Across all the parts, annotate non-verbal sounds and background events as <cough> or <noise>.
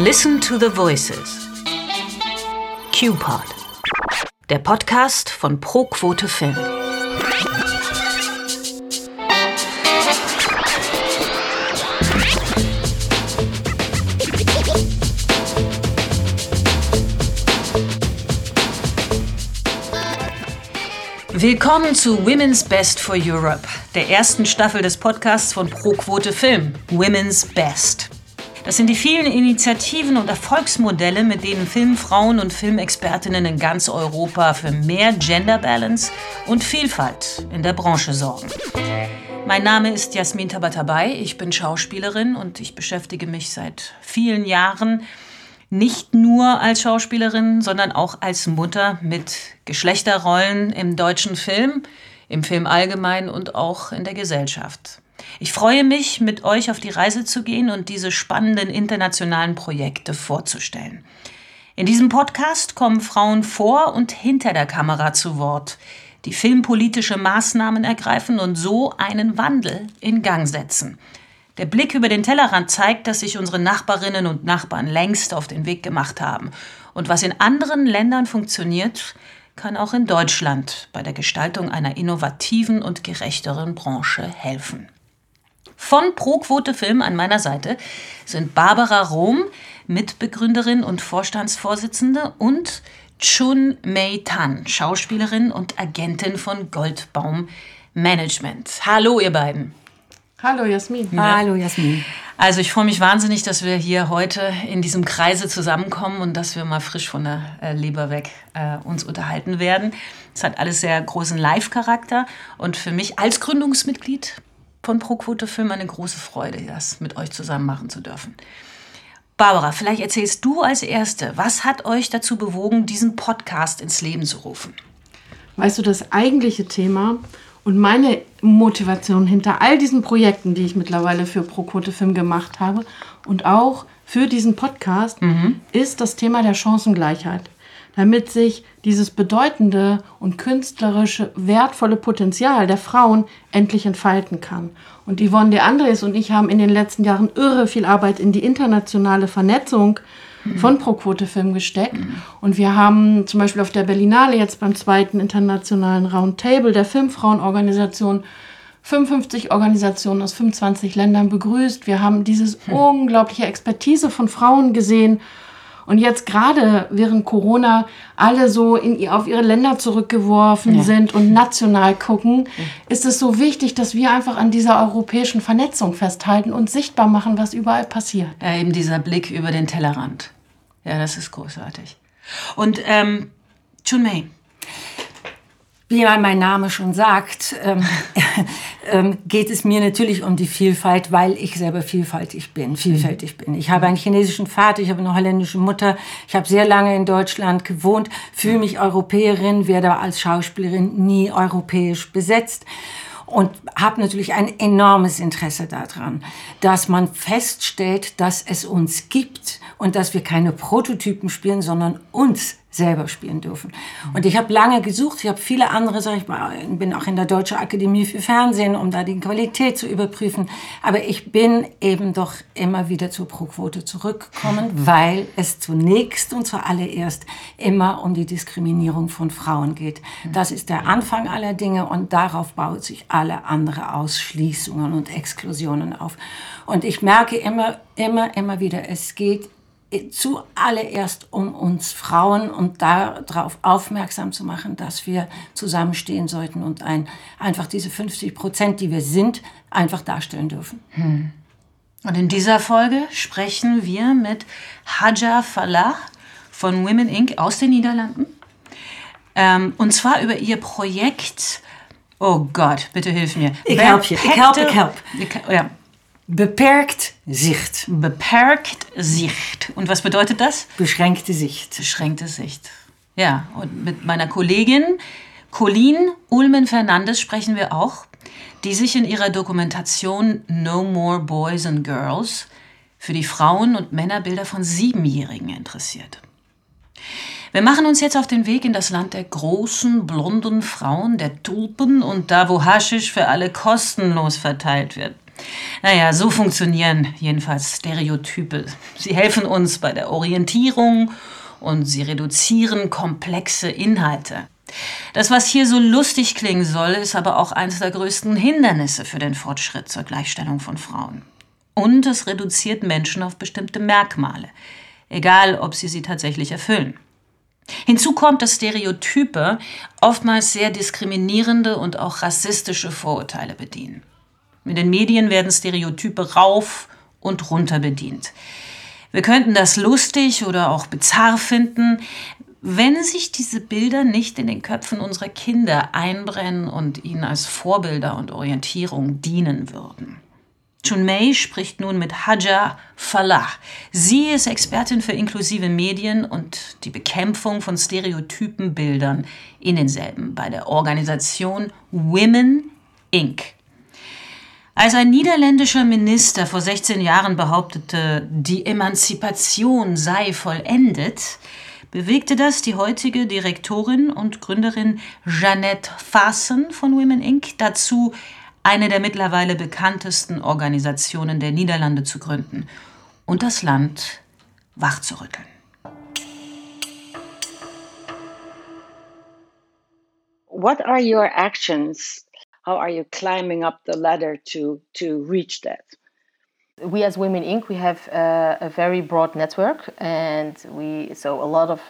Listen to the Voices. QPod. Der Podcast von ProQuote Film. Willkommen zu Women's Best for Europe, der ersten Staffel des Podcasts von ProQuote Film, Women's Best. Das sind die vielen Initiativen und Erfolgsmodelle, mit denen Filmfrauen und Filmexpertinnen in ganz Europa für mehr Gender Balance und Vielfalt in der Branche sorgen. Mein Name ist Jasmin Tabatabai, ich bin Schauspielerin und ich beschäftige mich seit vielen Jahren nicht nur als Schauspielerin, sondern auch als Mutter mit Geschlechterrollen im deutschen Film, im Film allgemein und auch in der Gesellschaft. Ich freue mich, mit euch auf die Reise zu gehen und diese spannenden internationalen Projekte vorzustellen. In diesem Podcast kommen Frauen vor und hinter der Kamera zu Wort, die filmpolitische Maßnahmen ergreifen und so einen Wandel in Gang setzen. Der Blick über den Tellerrand zeigt, dass sich unsere Nachbarinnen und Nachbarn längst auf den Weg gemacht haben. Und was in anderen Ländern funktioniert, kann auch in Deutschland bei der Gestaltung einer innovativen und gerechteren Branche helfen. Von ProQuote Film an meiner Seite sind Barbara Rom, Mitbegründerin und Vorstandsvorsitzende, und Chun Mei Tan, Schauspielerin und Agentin von Goldbaum Management. Hallo, ihr beiden. Hallo Jasmin. Ja. Hallo Jasmin. Also ich freue mich wahnsinnig, dass wir hier heute in diesem Kreise zusammenkommen und dass wir mal frisch von der äh, Leber weg äh, uns unterhalten werden. Es hat alles sehr großen Live-Charakter und für mich als Gründungsmitglied von ProQuote Film eine große Freude, das mit euch zusammen machen zu dürfen. Barbara, vielleicht erzählst du als Erste, was hat euch dazu bewogen, diesen Podcast ins Leben zu rufen? Weißt du, das eigentliche Thema und meine Motivation hinter all diesen Projekten, die ich mittlerweile für ProQuote Film gemacht habe und auch für diesen Podcast, mhm. ist das Thema der Chancengleichheit. Damit sich dieses bedeutende und künstlerische, wertvolle Potenzial der Frauen endlich entfalten kann. Und Yvonne de Andres und ich haben in den letzten Jahren irre viel Arbeit in die internationale Vernetzung von ProQuote Film gesteckt. Und wir haben zum Beispiel auf der Berlinale jetzt beim zweiten internationalen Roundtable der Filmfrauenorganisation 55 Organisationen aus 25 Ländern begrüßt. Wir haben dieses hm. unglaubliche Expertise von Frauen gesehen. Und jetzt gerade während Corona alle so in, auf ihre Länder zurückgeworfen ja. sind und national gucken, ja. ist es so wichtig, dass wir einfach an dieser europäischen Vernetzung festhalten und sichtbar machen, was überall passiert. Ja, eben dieser Blick über den Tellerrand. Ja, das ist großartig. Und ähm, Chun-Mei. Wie mein Name schon sagt, ähm, <laughs> ähm, geht es mir natürlich um die Vielfalt, weil ich selber vielfältig bin, vielfältig bin. Ich habe einen chinesischen Vater, ich habe eine holländische Mutter, ich habe sehr lange in Deutschland gewohnt, fühle mich Europäerin, werde als Schauspielerin nie europäisch besetzt und habe natürlich ein enormes Interesse daran, dass man feststellt, dass es uns gibt und dass wir keine Prototypen spielen, sondern uns selber spielen dürfen. Und ich habe lange gesucht, ich habe viele andere, sag ich mal, bin auch in der Deutschen Akademie für Fernsehen, um da die Qualität zu überprüfen. Aber ich bin eben doch immer wieder zur Pro-Quote zurückgekommen, <laughs> weil es zunächst und zuallererst immer um die Diskriminierung von Frauen geht. Das ist der Anfang aller Dinge und darauf baut sich alle andere Ausschließungen und Exklusionen auf. Und ich merke immer, immer, immer wieder, es geht zuallererst um uns Frauen und darauf aufmerksam zu machen, dass wir zusammenstehen sollten und ein, einfach diese 50 Prozent, die wir sind, einfach darstellen dürfen. Hm. Und in dieser Folge sprechen wir mit Haja Falah von Women Inc. aus den Niederlanden. Ähm, und zwar über ihr Projekt. Oh Gott, bitte hilf mir. Ich help je. Ich help, ich help. Ja, Beperkt Sicht. Beperkt Sicht. Und was bedeutet das? Beschränkte Sicht. Beschränkte Sicht. Ja, und mit meiner Kollegin Colleen Ulmen-Fernandes sprechen wir auch, die sich in ihrer Dokumentation No More Boys and Girls für die Frauen- und Männerbilder von Siebenjährigen interessiert. Wir machen uns jetzt auf den Weg in das Land der großen, blonden Frauen, der Tulpen und da, wo Haschisch für alle kostenlos verteilt wird. Naja, so funktionieren jedenfalls Stereotype. Sie helfen uns bei der Orientierung und sie reduzieren komplexe Inhalte. Das, was hier so lustig klingen soll, ist aber auch eines der größten Hindernisse für den Fortschritt zur Gleichstellung von Frauen. Und es reduziert Menschen auf bestimmte Merkmale, egal ob sie sie tatsächlich erfüllen. Hinzu kommt, dass Stereotype oftmals sehr diskriminierende und auch rassistische Vorurteile bedienen. In den Medien werden Stereotype rauf und runter bedient. Wir könnten das lustig oder auch bizarr finden, wenn sich diese Bilder nicht in den Köpfen unserer Kinder einbrennen und ihnen als Vorbilder und Orientierung dienen würden. Chun Mei spricht nun mit Haja Falah. Sie ist Expertin für inklusive Medien und die Bekämpfung von Stereotypenbildern in denselben bei der Organisation Women Inc. Als ein niederländischer Minister vor 16 Jahren behauptete, die Emanzipation sei vollendet, bewegte das die heutige Direktorin und Gründerin Jeannette Fassen von Women Inc. dazu, eine der mittlerweile bekanntesten Organisationen der Niederlande zu gründen und das Land wachzurütteln. What are your actions? How are you climbing up the ladder to to reach that? We as Women Inc. we have uh, a very broad network, and we so a lot of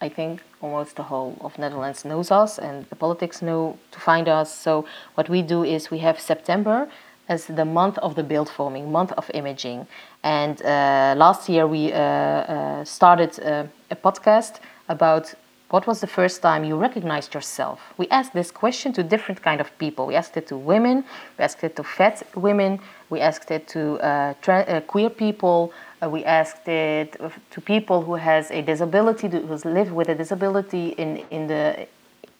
I think almost the whole of Netherlands knows us and the politics know to find us. So what we do is we have September as the month of the build forming, month of imaging. And uh, last year we uh, uh, started uh, a podcast about what was the first time you recognized yourself. We asked this question to different kind of people. We asked it to women, we asked it to fat women, we asked it to uh, uh, queer people, uh, we asked it to people who has a disability, who's lived with a disability in, in, the,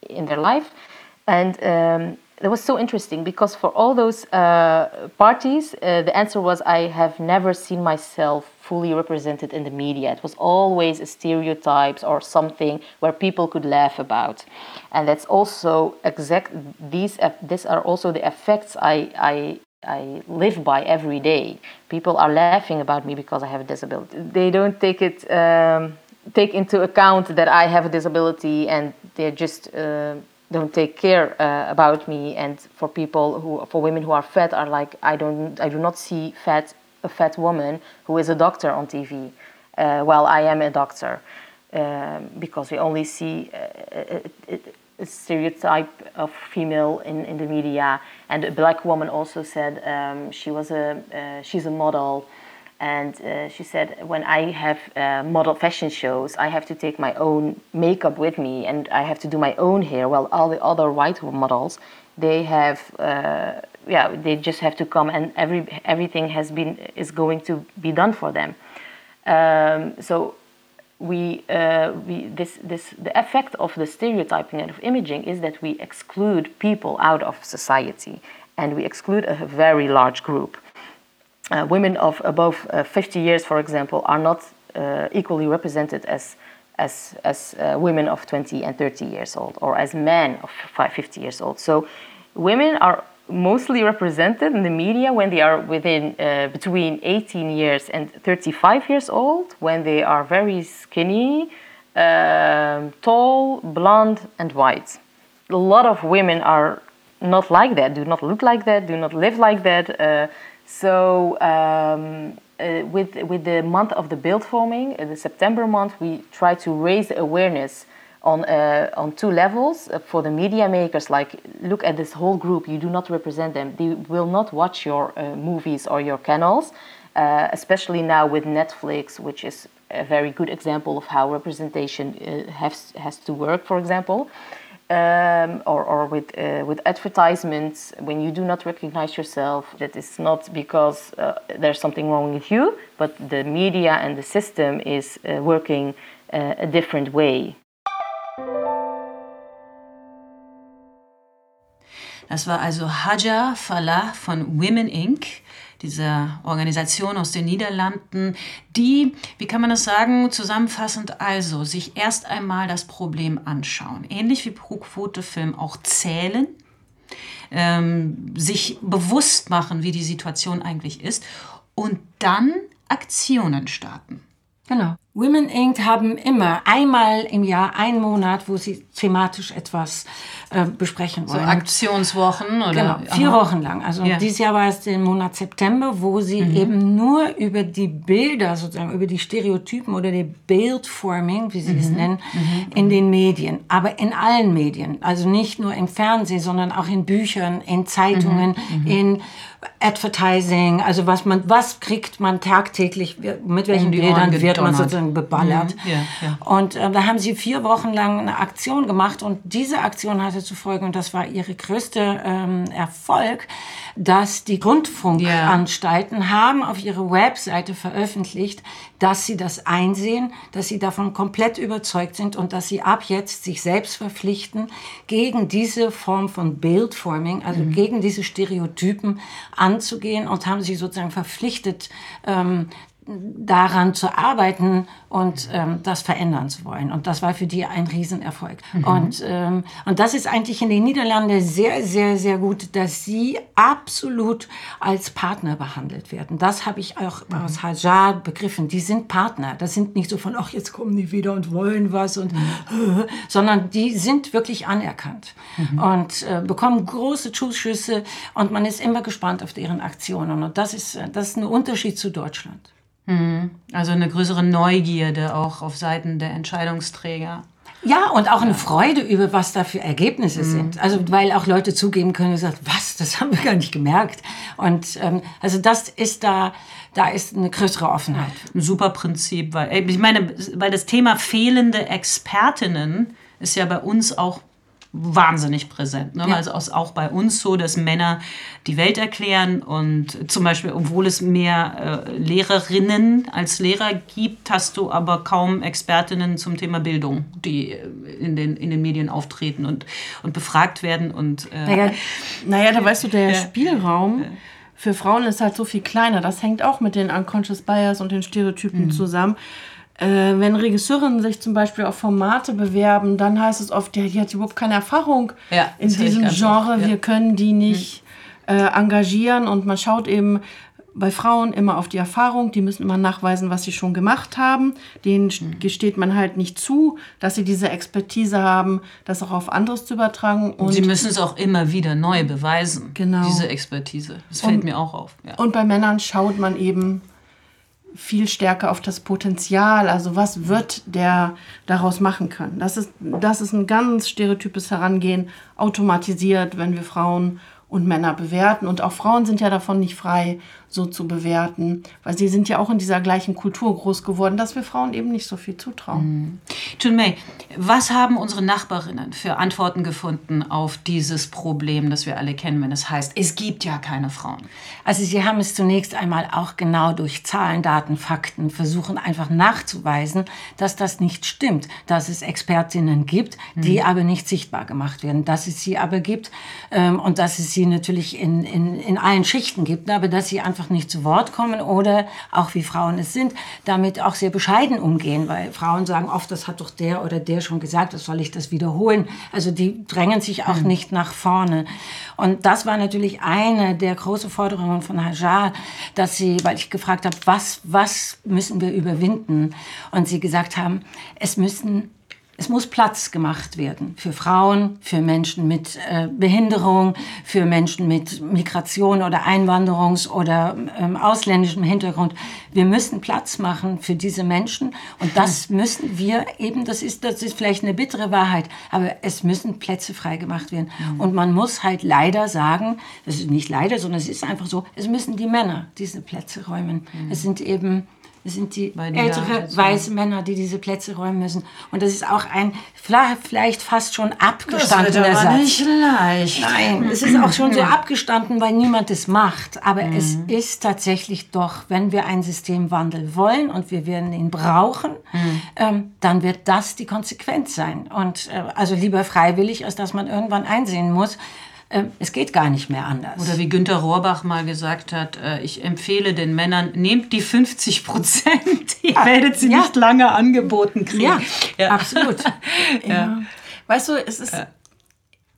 in their life. And um, it was so interesting because for all those uh, parties, uh, the answer was I have never seen myself fully represented in the media. It was always a stereotypes or something where people could laugh about, and that's also exact. These these are also the effects I I I live by every day. People are laughing about me because I have a disability. They don't take it um, take into account that I have a disability, and they just uh, don't take care uh, about me. And for people who, for women who are fat, are like I don't, I do not see fat a fat woman who is a doctor on TV. Uh, well, I am a doctor um, because we only see. Uh, a stereotype of female in, in the media. And a black woman also said um, she was a uh, she's a model, and uh, she said when I have uh, model fashion shows, I have to take my own makeup with me, and I have to do my own hair. While all the other white models, they have uh, yeah they just have to come, and every everything has been is going to be done for them. Um, so we, uh, we this, this, the effect of the stereotyping and of imaging is that we exclude people out of society and we exclude a very large group. Uh, women of above uh, 50 years, for example, are not uh, equally represented as, as, as uh, women of 20 and 30 years old or as men of 50 years old. So women are mostly represented in the media when they are within uh, between 18 years and 35 years old, when they are very skinny, um, tall, blonde, and white. A lot of women are not like that, do not look like that, do not live like that. Uh, so, um, uh, with, with the month of the build forming, uh, the September month, we try to raise awareness on uh, on two levels. Uh, for the media makers like look at this whole group you do not represent them. They will not watch your uh, movies or your canals uh, especially now with netflix which is a very good example of how representation uh, has has to work for example. Um, or, or with uh, with advertisements when you do not recognize yourself that is not because there's something wrong with you but the media and the system is working a different way Das war also Haja Falah von Women Inc., dieser Organisation aus den Niederlanden, die, wie kann man das sagen, zusammenfassend also sich erst einmal das Problem anschauen. Ähnlich wie Pro Quote Film auch zählen, ähm, sich bewusst machen, wie die Situation eigentlich ist und dann Aktionen starten. Genau. Women Inc. haben immer einmal im Jahr einen Monat, wo sie thematisch etwas äh, besprechen wollen. So Aktionswochen oder? Genau, vier Aha. Wochen lang. Also ja. dieses Jahr war es der Monat September, wo sie mhm. eben nur über die Bilder, sozusagen über die Stereotypen oder die Bildforming, wie sie mhm. es nennen, mhm. in den Medien, aber in allen Medien. Also nicht nur im Fernsehen, sondern auch in Büchern, in Zeitungen, mhm. Mhm. in Advertising, also was man, was kriegt man tagtäglich, mit welchen Bildern wird man sozusagen beballert. Mhm, ja, ja. Und äh, da haben sie vier Wochen lang eine Aktion gemacht und diese Aktion hatte zu folgen, und das war ihre größte ähm, Erfolg, dass die Rundfunkanstalten yeah. haben auf ihre Webseite veröffentlicht, dass sie das einsehen, dass sie davon komplett überzeugt sind und dass sie ab jetzt sich selbst verpflichten, gegen diese Form von Bildforming, also mhm. gegen diese Stereotypen anzugehen und haben sich sozusagen verpflichtet, ähm, daran zu arbeiten und ähm, das verändern zu wollen. Und das war für die ein Riesenerfolg. Mhm. Und, ähm, und das ist eigentlich in den Niederlanden sehr, sehr, sehr gut, dass sie absolut als Partner behandelt werden. Das habe ich auch mhm. aus Hajar begriffen. Die sind Partner. Das sind nicht so von, ach, jetzt kommen die wieder und wollen was, und, mhm. <laughs> sondern die sind wirklich anerkannt mhm. und äh, bekommen große Zuschüsse und man ist immer gespannt auf deren Aktionen. Und das ist, das ist ein Unterschied zu Deutschland. Mhm. Also eine größere Neugierde auch auf Seiten der Entscheidungsträger. Ja, und auch eine Freude über, was da für Ergebnisse mhm. sind. Also, weil auch Leute zugeben können und sagen, was, das haben wir gar nicht gemerkt. Und ähm, also das ist da, da ist eine größere Offenheit. Ein super Prinzip, weil ich meine, weil das Thema fehlende Expertinnen ist ja bei uns auch wahnsinnig präsent. Ne? Ja. Also auch bei uns so, dass Männer die Welt erklären und zum Beispiel, obwohl es mehr äh, Lehrerinnen als Lehrer gibt, hast du aber kaum Expertinnen zum Thema Bildung, die äh, in den, in den Medien auftreten und, und befragt werden. Und, äh, naja, naja, da weißt du, der Spielraum für Frauen ist halt so viel kleiner. Das hängt auch mit den Unconscious Bias und den Stereotypen mhm. zusammen. Äh, wenn Regisseurinnen sich zum Beispiel auf Formate bewerben, dann heißt es oft, die, die hat überhaupt keine Erfahrung ja, in diesem Genre, oft, ja. wir können die nicht mhm. äh, engagieren und man schaut eben bei Frauen immer auf die Erfahrung, die müssen immer nachweisen, was sie schon gemacht haben. Denen mhm. gesteht man halt nicht zu, dass sie diese Expertise haben, das auch auf anderes zu übertragen. Und sie müssen es auch immer wieder neu beweisen, genau. diese Expertise. Das fällt und, mir auch auf. Ja. Und bei Männern schaut man eben viel stärker auf das Potenzial, also was wird der daraus machen können. Das ist, das ist ein ganz stereotypes Herangehen, automatisiert, wenn wir Frauen und Männer bewerten. Und auch Frauen sind ja davon nicht frei, so zu bewerten, weil sie sind ja auch in dieser gleichen Kultur groß geworden, dass wir Frauen eben nicht so viel zutrauen. Mhm. Jun May, was haben unsere Nachbarinnen für Antworten gefunden auf dieses Problem, das wir alle kennen, wenn es heißt, es gibt ja keine Frauen? Also sie haben es zunächst einmal auch genau durch Zahlen, Daten, Fakten versuchen einfach nachzuweisen, dass das nicht stimmt, dass es Expertinnen gibt, die mhm. aber nicht sichtbar gemacht werden, dass es sie aber gibt ähm, und dass es sie natürlich in, in, in allen Schichten gibt, aber dass sie einfach einfach nicht zu Wort kommen oder auch wie Frauen es sind, damit auch sehr bescheiden umgehen, weil Frauen sagen oft, das hat doch der oder der schon gesagt, das soll ich das wiederholen. Also die drängen sich auch mhm. nicht nach vorne. Und das war natürlich eine der großen Forderungen von Hajar, dass sie, weil ich gefragt habe, was, was müssen wir überwinden? Und sie gesagt haben, es müssen es muss Platz gemacht werden für Frauen, für Menschen mit äh, Behinderung, für Menschen mit Migration oder Einwanderungs- oder ähm, ausländischem Hintergrund. Wir müssen Platz machen für diese Menschen und das müssen wir eben, das ist, das ist vielleicht eine bittere Wahrheit, aber es müssen Plätze freigemacht werden. Mhm. Und man muss halt leider sagen, das ist nicht leider, sondern es ist einfach so, es müssen die Männer diese Plätze räumen. Mhm. Es sind eben es sind die ältere weiße Männer, die diese Plätze räumen müssen. Und das ist auch ein vielleicht fast schon abgestandener das Satz. nicht leicht. Nein, es ist auch schon so abgestanden, weil niemand es macht. Aber mhm. es ist tatsächlich doch, wenn wir einen Systemwandel wollen und wir werden ihn brauchen, mhm. ähm, dann wird das die Konsequenz sein. Und äh, also lieber freiwillig, als dass man irgendwann einsehen muss, es geht gar nicht mehr anders. Oder wie Günter Rohrbach mal gesagt hat, äh, ich empfehle den Männern, nehmt die 50 Prozent, <laughs> ihr ah, werdet sie ja. nicht lange angeboten kriegen. Ja, ja. absolut. <laughs> ja. Weißt du, es ist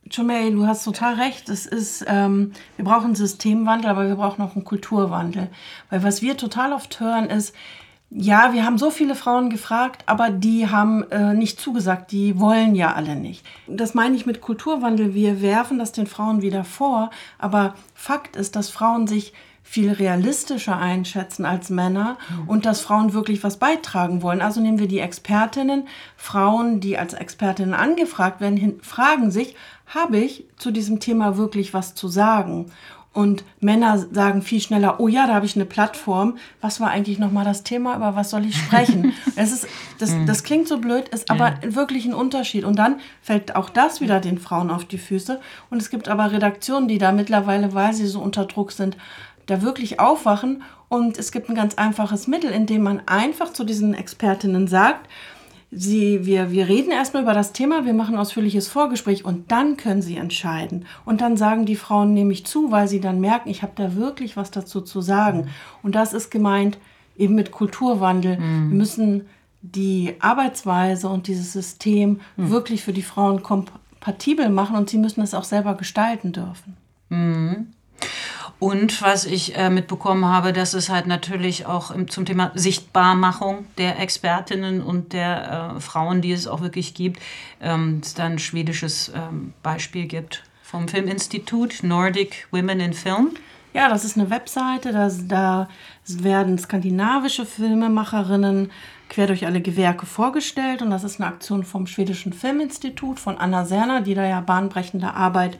Jumei, du hast total recht. Es ist, ähm, wir brauchen einen Systemwandel, aber wir brauchen auch einen Kulturwandel. Weil was wir total oft hören ist, ja, wir haben so viele Frauen gefragt, aber die haben äh, nicht zugesagt, die wollen ja alle nicht. Das meine ich mit Kulturwandel. Wir werfen das den Frauen wieder vor, aber Fakt ist, dass Frauen sich viel realistischer einschätzen als Männer mhm. und dass Frauen wirklich was beitragen wollen. Also nehmen wir die Expertinnen. Frauen, die als Expertinnen angefragt werden, fragen sich, habe ich zu diesem Thema wirklich was zu sagen? Und Männer sagen viel schneller, oh ja, da habe ich eine Plattform. Was war eigentlich nochmal das Thema? Über was soll ich sprechen? <laughs> es ist, das, mhm. das klingt so blöd, ist aber ja. wirklich ein Unterschied. Und dann fällt auch das wieder den Frauen auf die Füße. Und es gibt aber Redaktionen, die da mittlerweile, weil sie so unter Druck sind, da wirklich aufwachen. Und es gibt ein ganz einfaches Mittel, indem man einfach zu diesen Expertinnen sagt, Sie, wir, wir reden erstmal über das Thema, wir machen ein ausführliches Vorgespräch und dann können Sie entscheiden. Und dann sagen die Frauen nämlich zu, weil sie dann merken, ich habe da wirklich was dazu zu sagen. Und das ist gemeint eben mit Kulturwandel. Mhm. Wir müssen die Arbeitsweise und dieses System mhm. wirklich für die Frauen kompatibel machen und sie müssen es auch selber gestalten dürfen. Mhm. Und was ich äh, mitbekommen habe, dass es halt natürlich auch im, zum Thema Sichtbarmachung der Expertinnen und der äh, Frauen, die es auch wirklich gibt, ähm, es da ein schwedisches ähm, Beispiel gibt vom Filminstitut Nordic Women in Film. Ja, das ist eine Webseite, da, da werden skandinavische Filmemacherinnen quer durch alle Gewerke vorgestellt und das ist eine Aktion vom Schwedischen Filminstitut von Anna Serner, die da ja bahnbrechende Arbeit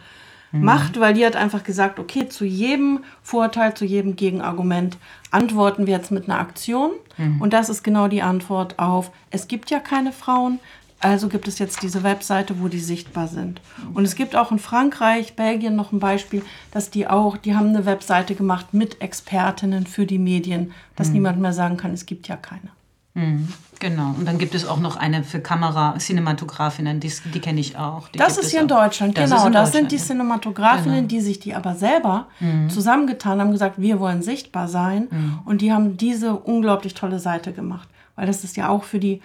mhm. macht, weil die hat einfach gesagt, okay, zu jedem Vorteil, zu jedem Gegenargument antworten wir jetzt mit einer Aktion. Mhm. Und das ist genau die Antwort auf, es gibt ja keine Frauen, also gibt es jetzt diese Webseite, wo die sichtbar sind. Und es gibt auch in Frankreich, Belgien noch ein Beispiel, dass die auch, die haben eine Webseite gemacht mit Expertinnen für die Medien, dass mhm. niemand mehr sagen kann, es gibt ja keine. Mhm, genau. Und dann gibt es auch noch eine für Kamera, Cinematografinnen, die, die kenne ich auch. Die das ist hier in Deutschland, das genau. In das sind die Cinematografinnen, genau. die sich die aber selber mhm. zusammengetan haben, gesagt, wir wollen sichtbar sein. Mhm. Und die haben diese unglaublich tolle Seite gemacht. Weil das ist ja auch für die,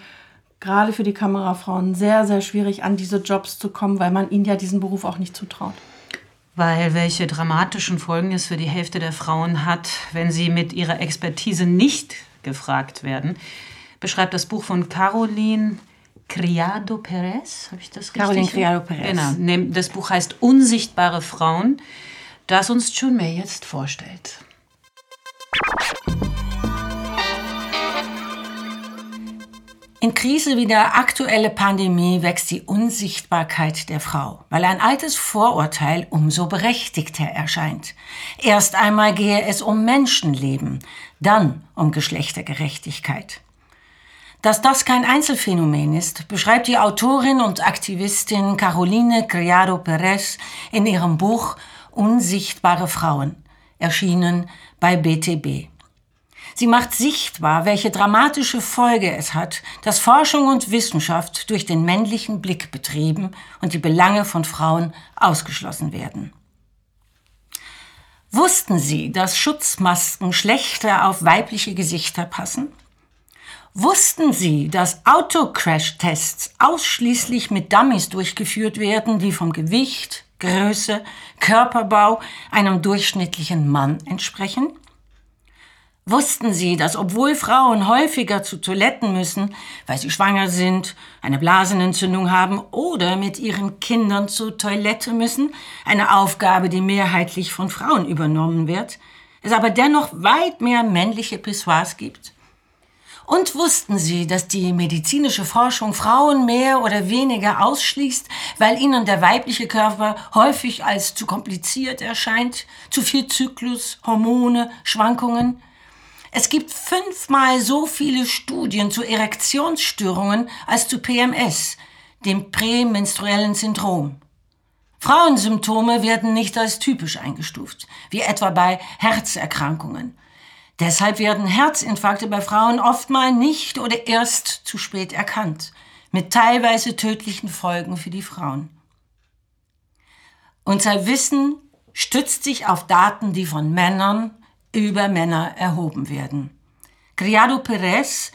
gerade für die Kamerafrauen, sehr, sehr schwierig, an diese Jobs zu kommen, weil man ihnen ja diesen Beruf auch nicht zutraut weil welche dramatischen Folgen es für die Hälfte der Frauen hat, wenn sie mit ihrer Expertise nicht gefragt werden beschreibt das Buch von Caroline Criado Perez. Habe ich das richtig? Caroline Criado Perez. Genau. Das Buch heißt Unsichtbare Frauen, das uns Chunmei jetzt vorstellt. In Krise wie der aktuelle Pandemie wächst die Unsichtbarkeit der Frau, weil ein altes Vorurteil umso berechtigter erscheint. Erst einmal gehe es um Menschenleben, dann um Geschlechtergerechtigkeit. Dass das kein Einzelfenomen ist, beschreibt die Autorin und Aktivistin Caroline Criado Perez in ihrem Buch Unsichtbare Frauen, erschienen bei BTB. Sie macht sichtbar, welche dramatische Folge es hat, dass Forschung und Wissenschaft durch den männlichen Blick betrieben und die Belange von Frauen ausgeschlossen werden. Wussten Sie, dass Schutzmasken schlechter auf weibliche Gesichter passen? Wussten Sie, dass Autocrash-Tests ausschließlich mit Dummies durchgeführt werden, die vom Gewicht, Größe, Körperbau einem durchschnittlichen Mann entsprechen? Wussten Sie, dass obwohl Frauen häufiger zu Toiletten müssen, weil sie schwanger sind, eine Blasenentzündung haben oder mit ihren Kindern zur Toilette müssen, eine Aufgabe, die mehrheitlich von Frauen übernommen wird, es aber dennoch weit mehr männliche Pissoirs gibt? Und wussten Sie, dass die medizinische Forschung Frauen mehr oder weniger ausschließt, weil ihnen der weibliche Körper häufig als zu kompliziert erscheint, zu viel Zyklus, Hormone, Schwankungen? Es gibt fünfmal so viele Studien zu Erektionsstörungen als zu PMS, dem prämenstruellen Syndrom. Frauensymptome werden nicht als typisch eingestuft, wie etwa bei Herzerkrankungen. Deshalb werden Herzinfarkte bei Frauen oftmal nicht oder erst zu spät erkannt, mit teilweise tödlichen Folgen für die Frauen. Unser Wissen stützt sich auf Daten, die von Männern über Männer erhoben werden. Criado Perez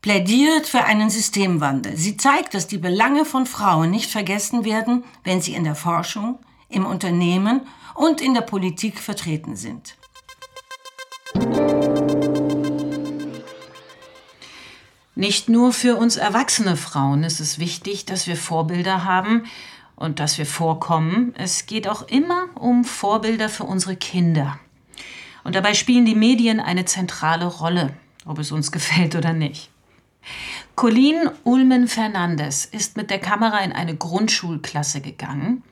plädiert für einen Systemwandel. Sie zeigt, dass die Belange von Frauen nicht vergessen werden, wenn sie in der Forschung, im Unternehmen und in der Politik vertreten sind. Nicht nur für uns erwachsene Frauen ist es wichtig, dass wir Vorbilder haben und dass wir vorkommen. Es geht auch immer um Vorbilder für unsere Kinder. Und dabei spielen die Medien eine zentrale Rolle, ob es uns <laughs> gefällt oder nicht. Colleen Ulmen Fernandes ist mit der Kamera in eine Grundschulklasse gegangen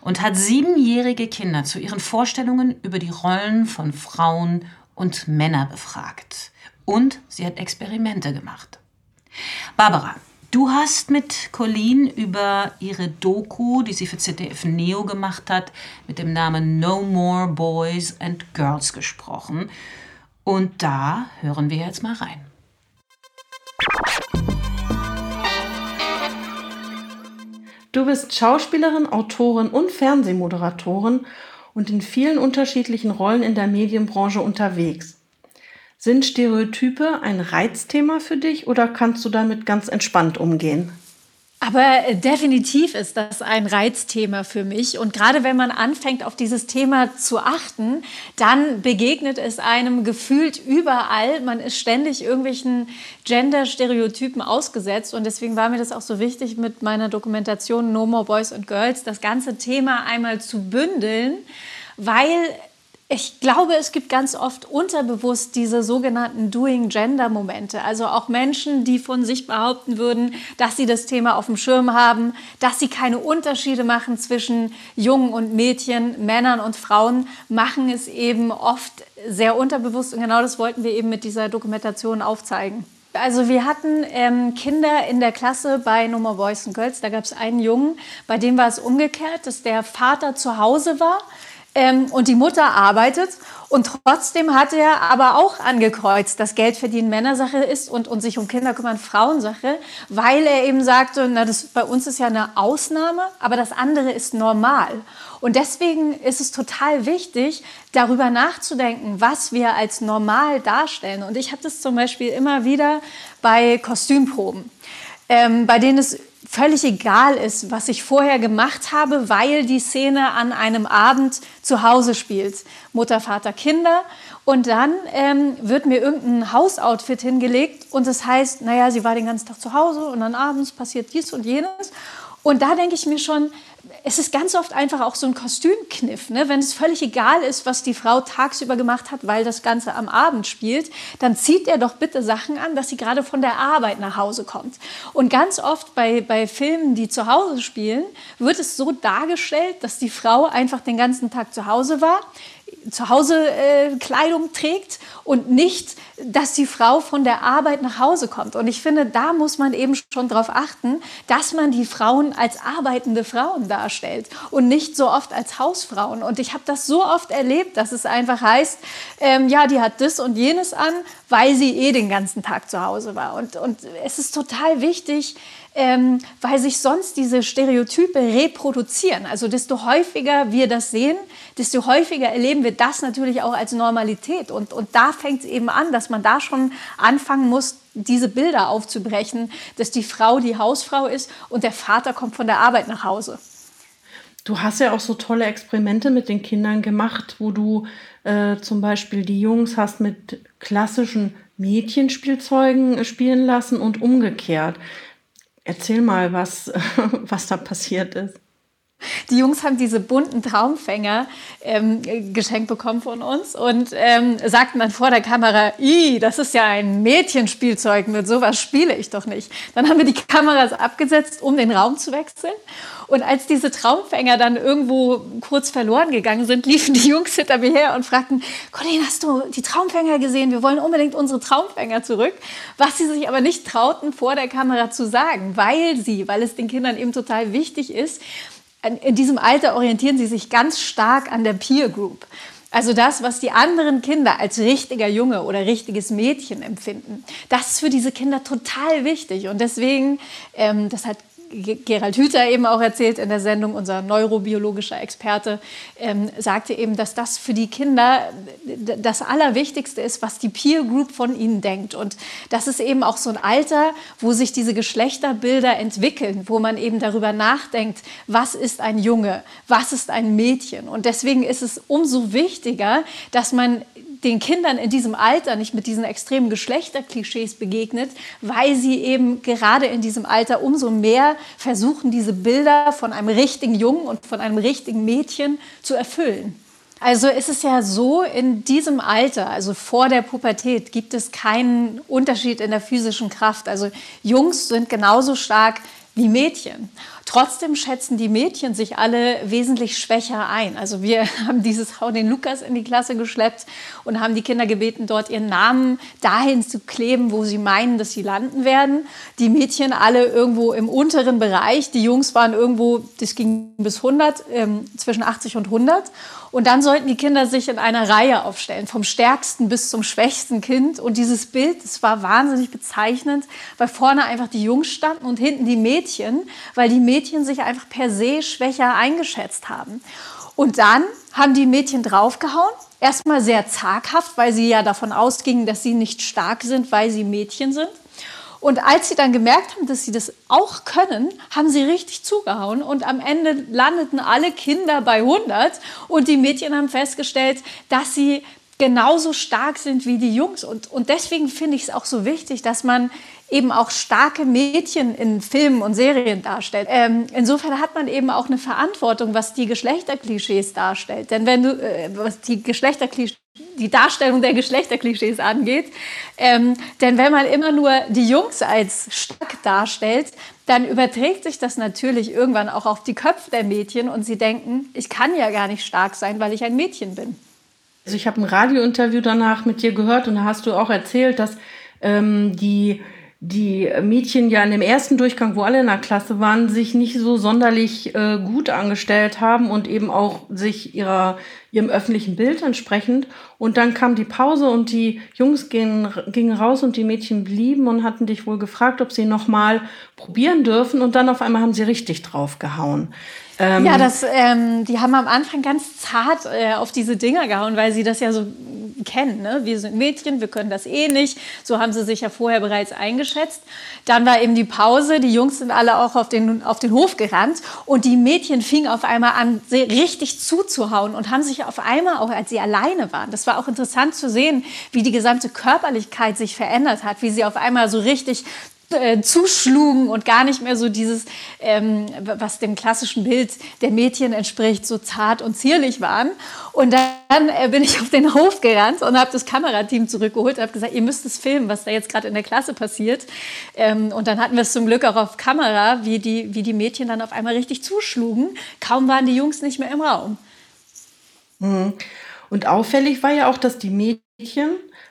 und hat siebenjährige Kinder zu ihren Vorstellungen über die Rollen von Frauen und Männern befragt. Und sie hat Experimente gemacht. Barbara, du hast mit Colleen über ihre Doku, die sie für ZDF Neo gemacht hat, mit dem Namen No More Boys and Girls gesprochen. Und da hören wir jetzt mal rein. Du bist Schauspielerin, Autorin und Fernsehmoderatorin und in vielen unterschiedlichen Rollen in der Medienbranche unterwegs. Sind Stereotype ein Reizthema für dich oder kannst du damit ganz entspannt umgehen? Aber äh, definitiv ist das ein Reizthema für mich. Und gerade wenn man anfängt, auf dieses Thema zu achten, dann begegnet es einem gefühlt überall. Man ist ständig irgendwelchen Gender-Stereotypen ausgesetzt. Und deswegen war mir das auch so wichtig, mit meiner Dokumentation No More Boys and Girls das ganze Thema einmal zu bündeln, weil ich glaube, es gibt ganz oft unterbewusst diese sogenannten Doing-Gender-Momente. Also auch Menschen, die von sich behaupten würden, dass sie das Thema auf dem Schirm haben, dass sie keine Unterschiede machen zwischen Jungen und Mädchen, Männern und Frauen, machen es eben oft sehr unterbewusst. Und genau das wollten wir eben mit dieser Dokumentation aufzeigen. Also wir hatten ähm, Kinder in der Klasse bei Nummer Boys and Girls. Da gab es einen Jungen, bei dem war es umgekehrt, dass der Vater zu Hause war ähm, und die Mutter arbeitet. Und trotzdem hat er aber auch angekreuzt, dass Geld verdienen Männersache ist und, und sich um Kinder kümmern Frauensache, weil er eben sagte, na, das bei uns ist ja eine Ausnahme, aber das andere ist normal. Und deswegen ist es total wichtig, darüber nachzudenken, was wir als normal darstellen. Und ich habe das zum Beispiel immer wieder bei Kostümproben, ähm, bei denen es völlig egal ist, was ich vorher gemacht habe, weil die Szene an einem Abend zu Hause spielt. Mutter, Vater, Kinder. Und dann ähm, wird mir irgendein Hausoutfit hingelegt und das heißt, naja, sie war den ganzen Tag zu Hause und dann abends passiert dies und jenes. Und da denke ich mir schon, es ist ganz oft einfach auch so ein Kostümkniff. Ne? Wenn es völlig egal ist, was die Frau tagsüber gemacht hat, weil das Ganze am Abend spielt, dann zieht er doch bitte Sachen an, dass sie gerade von der Arbeit nach Hause kommt. Und ganz oft bei, bei Filmen, die zu Hause spielen, wird es so dargestellt, dass die Frau einfach den ganzen Tag zu Hause war, zu Hause äh, Kleidung trägt und nicht, dass die Frau von der Arbeit nach Hause kommt. Und ich finde, da muss man eben schon darauf achten, dass man die Frauen als arbeitende Frauen darstellt und nicht so oft als Hausfrauen. Und ich habe das so oft erlebt, dass es einfach heißt, ähm, ja, die hat das und jenes an, weil sie eh den ganzen Tag zu Hause war. Und, und es ist total wichtig, ähm, weil sich sonst diese Stereotype reproduzieren. Also desto häufiger wir das sehen, desto häufiger erleben wir das natürlich auch als Normalität. Und, und da fängt es eben an, dass man da schon anfangen muss, diese Bilder aufzubrechen, dass die Frau die Hausfrau ist und der Vater kommt von der Arbeit nach Hause. Du hast ja auch so tolle Experimente mit den Kindern gemacht, wo du äh, zum Beispiel die Jungs hast mit klassischen Mädchenspielzeugen spielen lassen und umgekehrt. Erzähl mal, was, <laughs> was da passiert ist. Die Jungs haben diese bunten Traumfänger ähm, geschenkt bekommen von uns und ähm, sagten dann vor der Kamera, das ist ja ein Mädchenspielzeug, mit sowas spiele ich doch nicht. Dann haben wir die Kameras abgesetzt, um den Raum zu wechseln. Und als diese Traumfänger dann irgendwo kurz verloren gegangen sind, liefen die Jungs hinter mir her und fragten, Colin, hast du die Traumfänger gesehen? Wir wollen unbedingt unsere Traumfänger zurück. Was sie sich aber nicht trauten, vor der Kamera zu sagen, weil sie, weil es den Kindern eben total wichtig ist, in diesem Alter orientieren sie sich ganz stark an der Peer Group. Also das, was die anderen Kinder als richtiger Junge oder richtiges Mädchen empfinden, das ist für diese Kinder total wichtig. Und deswegen, ähm, das hat Gerald Hüther eben auch erzählt in der Sendung, unser neurobiologischer Experte, ähm, sagte eben, dass das für die Kinder das Allerwichtigste ist, was die Peer Group von ihnen denkt. Und das ist eben auch so ein Alter, wo sich diese Geschlechterbilder entwickeln, wo man eben darüber nachdenkt, was ist ein Junge, was ist ein Mädchen. Und deswegen ist es umso wichtiger, dass man den Kindern in diesem Alter nicht mit diesen extremen Geschlechterklischees begegnet, weil sie eben gerade in diesem Alter umso mehr versuchen, diese Bilder von einem richtigen Jungen und von einem richtigen Mädchen zu erfüllen. Also ist es ja so, in diesem Alter, also vor der Pubertät, gibt es keinen Unterschied in der physischen Kraft. Also Jungs sind genauso stark wie Mädchen. Trotzdem schätzen die Mädchen sich alle wesentlich schwächer ein. Also wir <laughs> haben dieses Hau den Lukas in die Klasse geschleppt und haben die Kinder gebeten, dort ihren Namen dahin zu kleben, wo sie meinen, dass sie landen werden. Die Mädchen alle irgendwo im unteren Bereich. Die Jungs waren irgendwo, das ging bis 100, ähm, zwischen 80 und 100. Und dann sollten die Kinder sich in einer Reihe aufstellen, vom stärksten bis zum schwächsten Kind. Und dieses Bild, das war wahnsinnig bezeichnend, weil vorne einfach die Jungs standen und hinten die Mädchen, weil die Mädchen sich einfach per se schwächer eingeschätzt haben. Und dann haben die Mädchen draufgehauen. Erstmal sehr zaghaft, weil sie ja davon ausgingen, dass sie nicht stark sind, weil sie Mädchen sind. Und als sie dann gemerkt haben, dass sie das auch können, haben sie richtig zugehauen und am Ende landeten alle Kinder bei 100 und die Mädchen haben festgestellt, dass sie genauso stark sind wie die Jungs. Und, und deswegen finde ich es auch so wichtig, dass man eben auch starke Mädchen in Filmen und Serien darstellt. Ähm, insofern hat man eben auch eine Verantwortung, was die Geschlechterklischees darstellt. Denn wenn du, äh, was die Geschlechterklischees die Darstellung der Geschlechterklischees angeht. Ähm, denn wenn man immer nur die Jungs als stark darstellt, dann überträgt sich das natürlich irgendwann auch auf die Köpfe der Mädchen und sie denken, ich kann ja gar nicht stark sein, weil ich ein Mädchen bin. Also ich habe ein Radiointerview danach mit dir gehört und da hast du auch erzählt, dass ähm, die die Mädchen ja in dem ersten Durchgang, wo alle in der Klasse waren, sich nicht so sonderlich äh, gut angestellt haben und eben auch sich ihrer, ihrem öffentlichen Bild entsprechend. Und dann kam die Pause und die Jungs gingen, gingen raus und die Mädchen blieben und hatten dich wohl gefragt, ob sie nochmal probieren dürfen. Und dann auf einmal haben sie richtig draufgehauen. Ähm, ja, das, ähm, die haben am Anfang ganz zart äh, auf diese Dinger gehauen, weil sie das ja so kennen. Ne? Wir sind Mädchen, wir können das eh nicht. So haben sie sich ja vorher bereits eingeschätzt. Dann war eben die Pause. Die Jungs sind alle auch auf den, auf den Hof gerannt. Und die Mädchen fingen auf einmal an, richtig zuzuhauen und haben sich auf einmal, auch als sie alleine waren, das war auch interessant zu sehen, wie die gesamte Körperlichkeit sich verändert hat, wie sie auf einmal so richtig äh, zuschlugen und gar nicht mehr so dieses, ähm, was dem klassischen Bild der Mädchen entspricht, so zart und zierlich waren. Und dann äh, bin ich auf den Hof gerannt und habe das Kamerateam zurückgeholt und habe gesagt, ihr müsst es filmen, was da jetzt gerade in der Klasse passiert. Ähm, und dann hatten wir es zum Glück auch auf Kamera, wie die, wie die Mädchen dann auf einmal richtig zuschlugen. Kaum waren die Jungs nicht mehr im Raum. Mhm. Und auffällig war ja auch, dass die Mädchen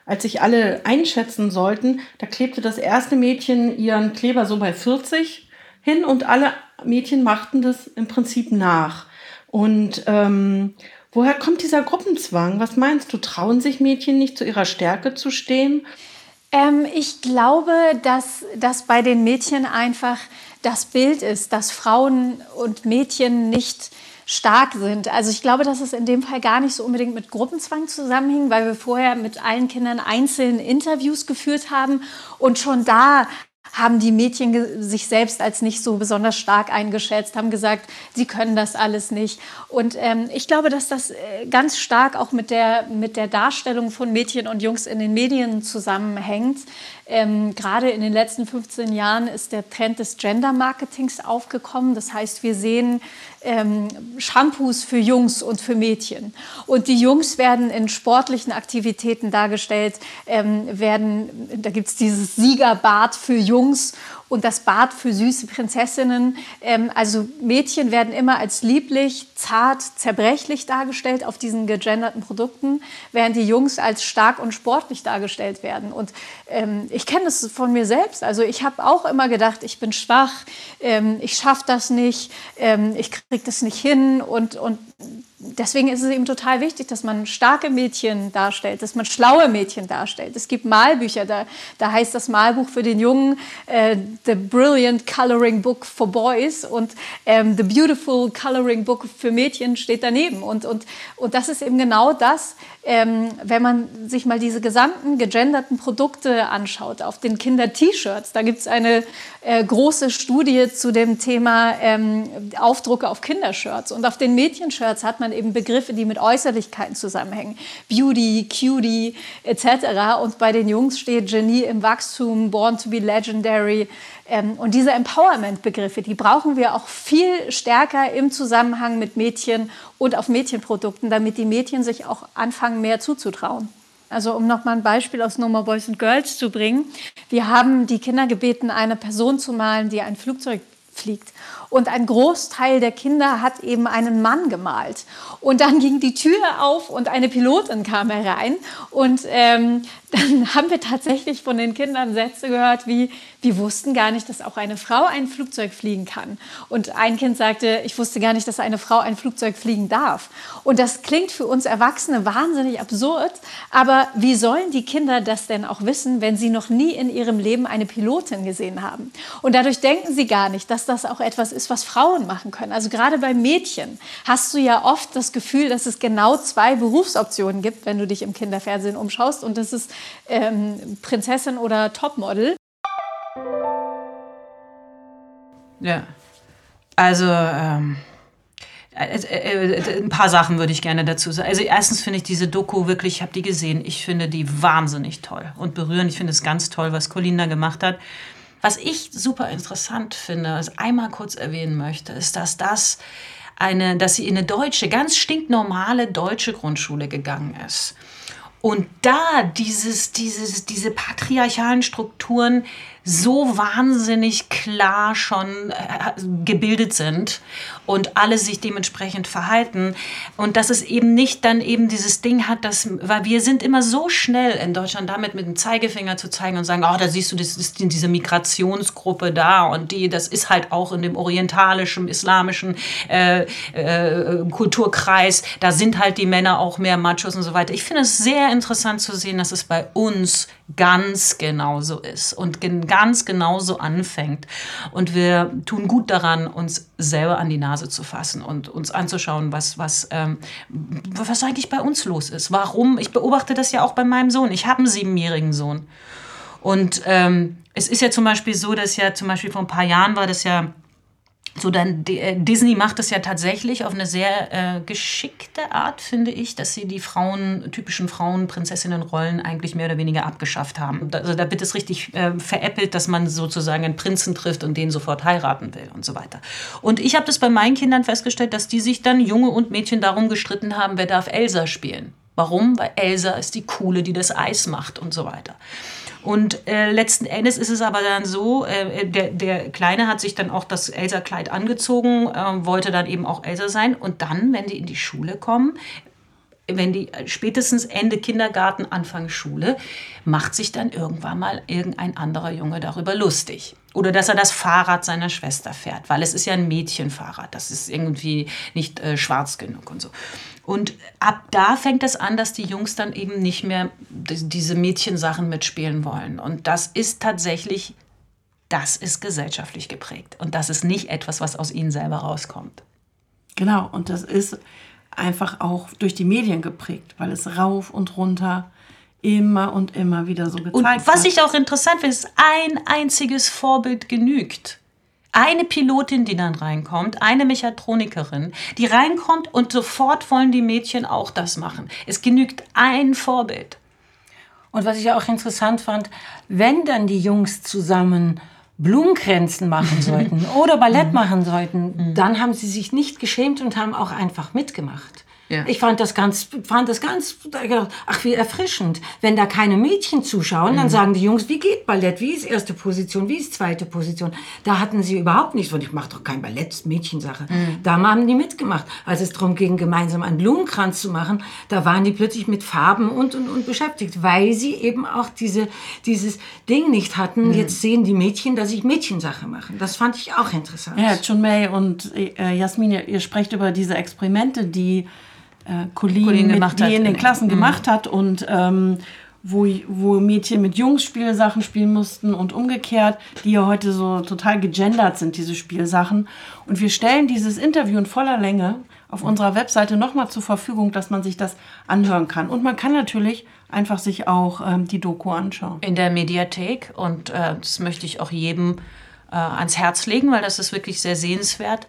als sich alle einschätzen sollten, da klebte das erste Mädchen ihren Kleber so bei 40 hin und alle Mädchen machten das im Prinzip nach. Und ähm, woher kommt dieser Gruppenzwang? Was meinst du? Trauen sich Mädchen nicht zu ihrer Stärke zu stehen? Ähm, ich glaube, dass das bei den Mädchen einfach das Bild ist, dass Frauen und Mädchen nicht stark sind. Also ich glaube, dass es in dem Fall gar nicht so unbedingt mit Gruppenzwang zusammenhing, weil wir vorher mit allen Kindern einzeln Interviews geführt haben und schon da haben die Mädchen sich selbst als nicht so besonders stark eingeschätzt, haben gesagt, sie können das alles nicht. Und ähm, ich glaube, dass das äh, ganz stark auch mit der, mit der Darstellung von Mädchen und Jungs in den Medien zusammenhängt. Ähm, gerade in den letzten 15 Jahren ist der Trend des Gender-Marketings aufgekommen. Das heißt, wir sehen ähm, Shampoos für Jungs und für Mädchen. Und die Jungs werden in sportlichen Aktivitäten dargestellt, ähm, werden, da gibt es dieses Siegerbad für Jungs und das Bad für süße Prinzessinnen. Ähm, also Mädchen werden immer als lieblich, zart, zerbrechlich dargestellt auf diesen gegenderten Produkten, während die Jungs als stark und sportlich dargestellt werden. Und ähm, ich kenne das von mir selbst. Also ich habe auch immer gedacht, ich bin schwach, ähm, ich schaffe das nicht, ähm, ich kriege das nicht hin und, und deswegen ist es eben total wichtig, dass man starke Mädchen darstellt, dass man schlaue Mädchen darstellt. Es gibt Malbücher, da, da heißt das Malbuch für den Jungen, äh, The Brilliant Coloring Book for Boys und ähm, The Beautiful Coloring Book für Mädchen steht daneben. Und, und, und das ist eben genau das, ähm, wenn man sich mal diese gesamten gegenderten Produkte anschaut, auf den Kinder-T-Shirts, da gibt es eine äh, große Studie zu dem Thema ähm, Aufdrucke auf Kindershirts. Und auf den Mädchenshirts hat man eben Begriffe, die mit Äußerlichkeiten zusammenhängen. Beauty, Cutie etc. Und bei den Jungs steht Genie im Wachstum, Born to be Legendary. Ähm, und diese Empowerment-Begriffe, die brauchen wir auch viel stärker im Zusammenhang mit Mädchen und auf Mädchenprodukten, damit die Mädchen sich auch anfangen, mehr zuzutrauen. Also um noch mal ein Beispiel aus No More Boys and Girls zu bringen. Wir haben die Kinder gebeten, eine Person zu malen, die ein Flugzeug fliegt. Und ein Großteil der Kinder hat eben einen Mann gemalt. Und dann ging die Tür auf und eine Pilotin kam herein. Und ähm, <laughs> dann haben wir tatsächlich von den Kindern Sätze gehört wie, wir wussten gar nicht, dass auch eine Frau ein Flugzeug fliegen kann. Und ein Kind sagte, ich wusste gar nicht, dass eine Frau ein Flugzeug fliegen darf. Und das klingt für uns Erwachsene wahnsinnig absurd, aber wie sollen die Kinder das denn auch wissen, wenn sie noch nie in ihrem Leben eine Pilotin gesehen haben? Und dadurch denken sie gar nicht, dass das auch etwas ist, was Frauen machen können. Also gerade bei Mädchen hast du ja oft das Gefühl, dass es genau zwei Berufsoptionen gibt, wenn du dich im Kinderfernsehen umschaust. Und das ist ähm, Prinzessin oder Topmodel. Ja, also ähm, äh, äh, äh, ein paar Sachen würde ich gerne dazu sagen. Also erstens finde ich diese Doku wirklich, ich habe die gesehen, ich finde die wahnsinnig toll und berührend. Ich finde es ganz toll, was Colinda gemacht hat. Was ich super interessant finde, was einmal kurz erwähnen möchte, ist, dass das eine, dass sie in eine deutsche, ganz stinknormale deutsche Grundschule gegangen ist. Und da dieses, dieses, diese patriarchalen Strukturen so wahnsinnig klar schon äh, gebildet sind und alle sich dementsprechend verhalten und dass es eben nicht dann eben dieses Ding hat, dass, weil wir sind immer so schnell in Deutschland damit mit dem Zeigefinger zu zeigen und sagen, oh, da siehst du, das ist diese Migrationsgruppe da und die, das ist halt auch in dem orientalischen, islamischen äh, äh, Kulturkreis, da sind halt die Männer auch mehr Machos und so weiter. Ich finde es sehr interessant zu sehen, dass es bei uns ganz genauso ist und ganz genauso anfängt. Und wir tun gut daran, uns selber an die Nase zu fassen und uns anzuschauen, was, was, ähm, was eigentlich bei uns los ist. Warum? Ich beobachte das ja auch bei meinem Sohn. Ich habe einen siebenjährigen Sohn. Und ähm, es ist ja zum Beispiel so, dass ja zum Beispiel vor ein paar Jahren war das ja so dann äh, Disney macht es ja tatsächlich auf eine sehr äh, geschickte Art, finde ich, dass sie die Frauen, typischen Frauen-Prinzessinnen-Rollen eigentlich mehr oder weniger abgeschafft haben. Also da wird es richtig äh, veräppelt, dass man sozusagen einen Prinzen trifft und den sofort heiraten will und so weiter. Und ich habe das bei meinen Kindern festgestellt, dass die sich dann Junge und Mädchen darum gestritten haben, wer darf Elsa spielen. Warum? Weil Elsa ist die Coole, die das Eis macht und so weiter. Und äh, letzten Endes ist es aber dann so, äh, der, der Kleine hat sich dann auch das Elsa-Kleid angezogen, äh, wollte dann eben auch Elsa sein. Und dann, wenn die in die Schule kommen, wenn die spätestens Ende Kindergarten, Anfang Schule, macht sich dann irgendwann mal irgendein anderer Junge darüber lustig. Oder dass er das Fahrrad seiner Schwester fährt, weil es ist ja ein Mädchenfahrrad, das ist irgendwie nicht äh, schwarz genug und so. Und ab da fängt es an, dass die Jungs dann eben nicht mehr diese Mädchensachen mitspielen wollen. Und das ist tatsächlich, das ist gesellschaftlich geprägt. Und das ist nicht etwas, was aus ihnen selber rauskommt. Genau, und das ist einfach auch durch die Medien geprägt, weil es rauf und runter immer und immer wieder so gezeigt. Und was ich auch interessant finde, ist, ein einziges Vorbild genügt eine Pilotin, die dann reinkommt, eine Mechatronikerin, die reinkommt und sofort wollen die Mädchen auch das machen. Es genügt ein Vorbild. Und was ich auch interessant fand, wenn dann die Jungs zusammen Blumenkränzen machen <laughs> sollten oder Ballett mhm. machen sollten, mhm. dann haben sie sich nicht geschämt und haben auch einfach mitgemacht. Ja. Ich fand das ganz, fand das ganz, ach wie erfrischend. Wenn da keine Mädchen zuschauen, mhm. dann sagen die Jungs, wie geht Ballett, wie ist erste Position, wie ist zweite Position. Da hatten sie überhaupt nichts von, ich mache doch kein Ballett, Mädchensache. Mhm. Da haben die mitgemacht. Als es darum ging, gemeinsam einen Blumenkranz zu machen, da waren die plötzlich mit Farben und, und, und beschäftigt, weil sie eben auch diese, dieses Ding nicht hatten, mhm. jetzt sehen die Mädchen, dass ich Mädchensache mache. Das fand ich auch interessant. Ja, John May und äh, Jasmin, ihr, ihr sprecht über diese Experimente, die äh, Colleen, Colleen mit, die in den Klassen mhm. gemacht hat und ähm, wo, wo Mädchen mit Jungs Spielsachen spielen mussten und umgekehrt, die ja heute so total gegendert sind, diese Spielsachen. Und wir stellen dieses Interview in voller Länge auf unserer Webseite nochmal zur Verfügung, dass man sich das anhören kann. Und man kann natürlich einfach sich auch ähm, die Doku anschauen. In der Mediathek. Und äh, das möchte ich auch jedem äh, ans Herz legen, weil das ist wirklich sehr sehenswert.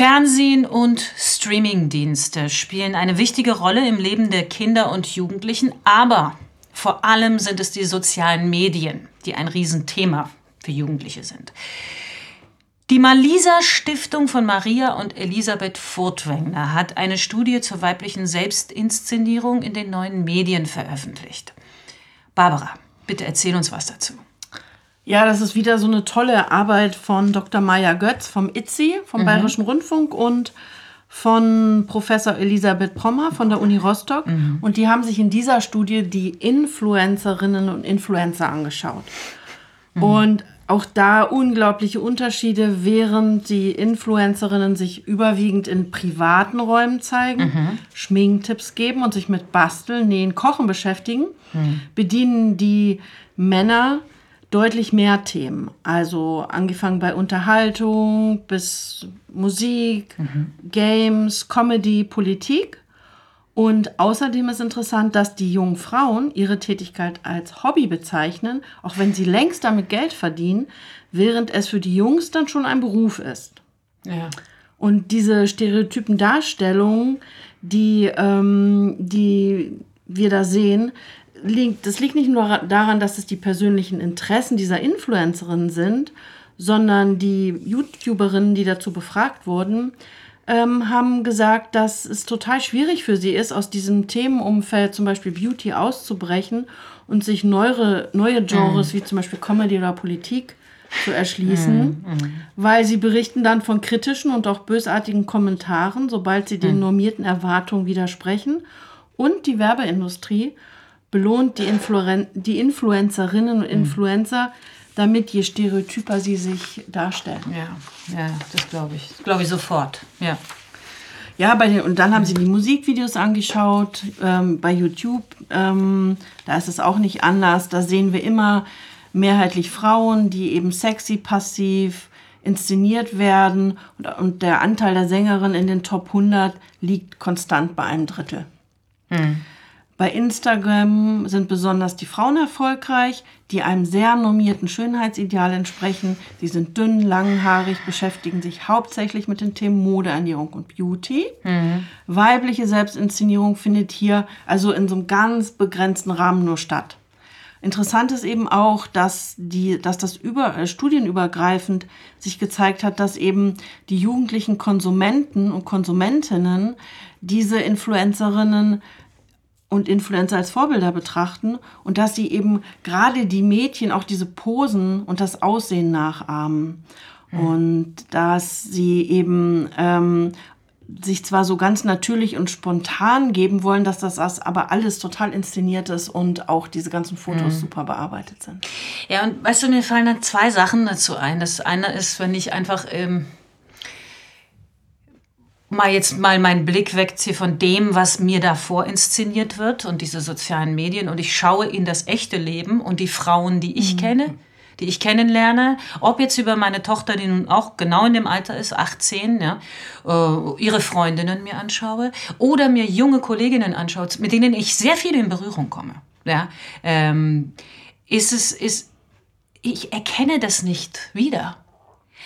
Fernsehen und Streamingdienste spielen eine wichtige Rolle im Leben der Kinder und Jugendlichen, aber vor allem sind es die sozialen Medien, die ein Riesenthema für Jugendliche sind. Die Malisa Stiftung von Maria und Elisabeth Furtwängler hat eine Studie zur weiblichen Selbstinszenierung in den neuen Medien veröffentlicht. Barbara, bitte erzähl uns was dazu. Ja, das ist wieder so eine tolle Arbeit von Dr. Maya Götz vom ITZI, vom mhm. Bayerischen Rundfunk und von Professor Elisabeth Pommer von der Uni Rostock. Mhm. Und die haben sich in dieser Studie die Influencerinnen und Influencer angeschaut. Mhm. Und auch da unglaubliche Unterschiede, während die Influencerinnen sich überwiegend in privaten Räumen zeigen, mhm. Schminktipps geben und sich mit Basteln, Nähen, Kochen beschäftigen, mhm. bedienen die Männer deutlich mehr Themen. Also angefangen bei Unterhaltung bis Musik, mhm. Games, Comedy, Politik. Und außerdem ist interessant, dass die jungen Frauen ihre Tätigkeit als Hobby bezeichnen, auch wenn sie längst damit Geld verdienen, während es für die Jungs dann schon ein Beruf ist. Ja. Und diese stereotypen Darstellungen, die, ähm, die wir da sehen, liegt, das liegt nicht nur daran, dass es die persönlichen Interessen dieser Influencerin sind, sondern die YouTuberinnen, die dazu befragt wurden, ähm, haben gesagt, dass es total schwierig für sie ist, aus diesem Themenumfeld zum Beispiel Beauty auszubrechen und sich neue, neue Genres mhm. wie zum Beispiel Comedy oder Politik zu erschließen, mhm. mhm. weil sie berichten dann von kritischen und auch bösartigen Kommentaren, sobald sie den mhm. normierten Erwartungen widersprechen. Und die Werbeindustrie belohnt die, Influen die Influencerinnen und mhm. Influencer, damit je stereotyper sie sich darstellen. Ja, ja das glaube ich. Glaube ich sofort. Ja. Ja, bei den, und dann haben sie die Musikvideos angeschaut ähm, bei YouTube. Ähm, da ist es auch nicht anders. Da sehen wir immer mehrheitlich Frauen, die eben sexy, passiv inszeniert werden. Und, und der Anteil der Sängerinnen in den Top 100 liegt konstant bei einem Drittel. Hm. Bei Instagram sind besonders die Frauen erfolgreich, die einem sehr normierten Schönheitsideal entsprechen. Sie sind dünn, langhaarig, beschäftigen sich hauptsächlich mit den Themen Mode, Ernährung und Beauty. Mhm. Weibliche Selbstinszenierung findet hier also in so einem ganz begrenzten Rahmen nur statt. Interessant ist eben auch, dass, die, dass das über, äh, studienübergreifend sich gezeigt hat, dass eben die jugendlichen Konsumenten und Konsumentinnen diese Influencerinnen und Influencer als Vorbilder betrachten und dass sie eben gerade die Mädchen auch diese Posen und das Aussehen nachahmen. Mhm. Und dass sie eben ähm, sich zwar so ganz natürlich und spontan geben wollen, dass das aber alles total inszeniert ist und auch diese ganzen Fotos mhm. super bearbeitet sind. Ja, und weißt du, mir fallen dann zwei Sachen dazu ein. Das eine ist, wenn ich einfach ähm, mal jetzt mal meinen Blick wegziehe von dem, was mir da vorinszeniert wird und diese sozialen Medien und ich schaue in das echte Leben und die Frauen, die ich mhm. kenne, die ich kennenlerne, ob jetzt über meine Tochter, die nun auch genau in dem Alter ist, 18, ja, äh, ihre Freundinnen mir anschaue oder mir junge Kolleginnen anschaue, mit denen ich sehr viel in Berührung komme, ja, ähm, ist es, ist, ich erkenne das nicht wieder.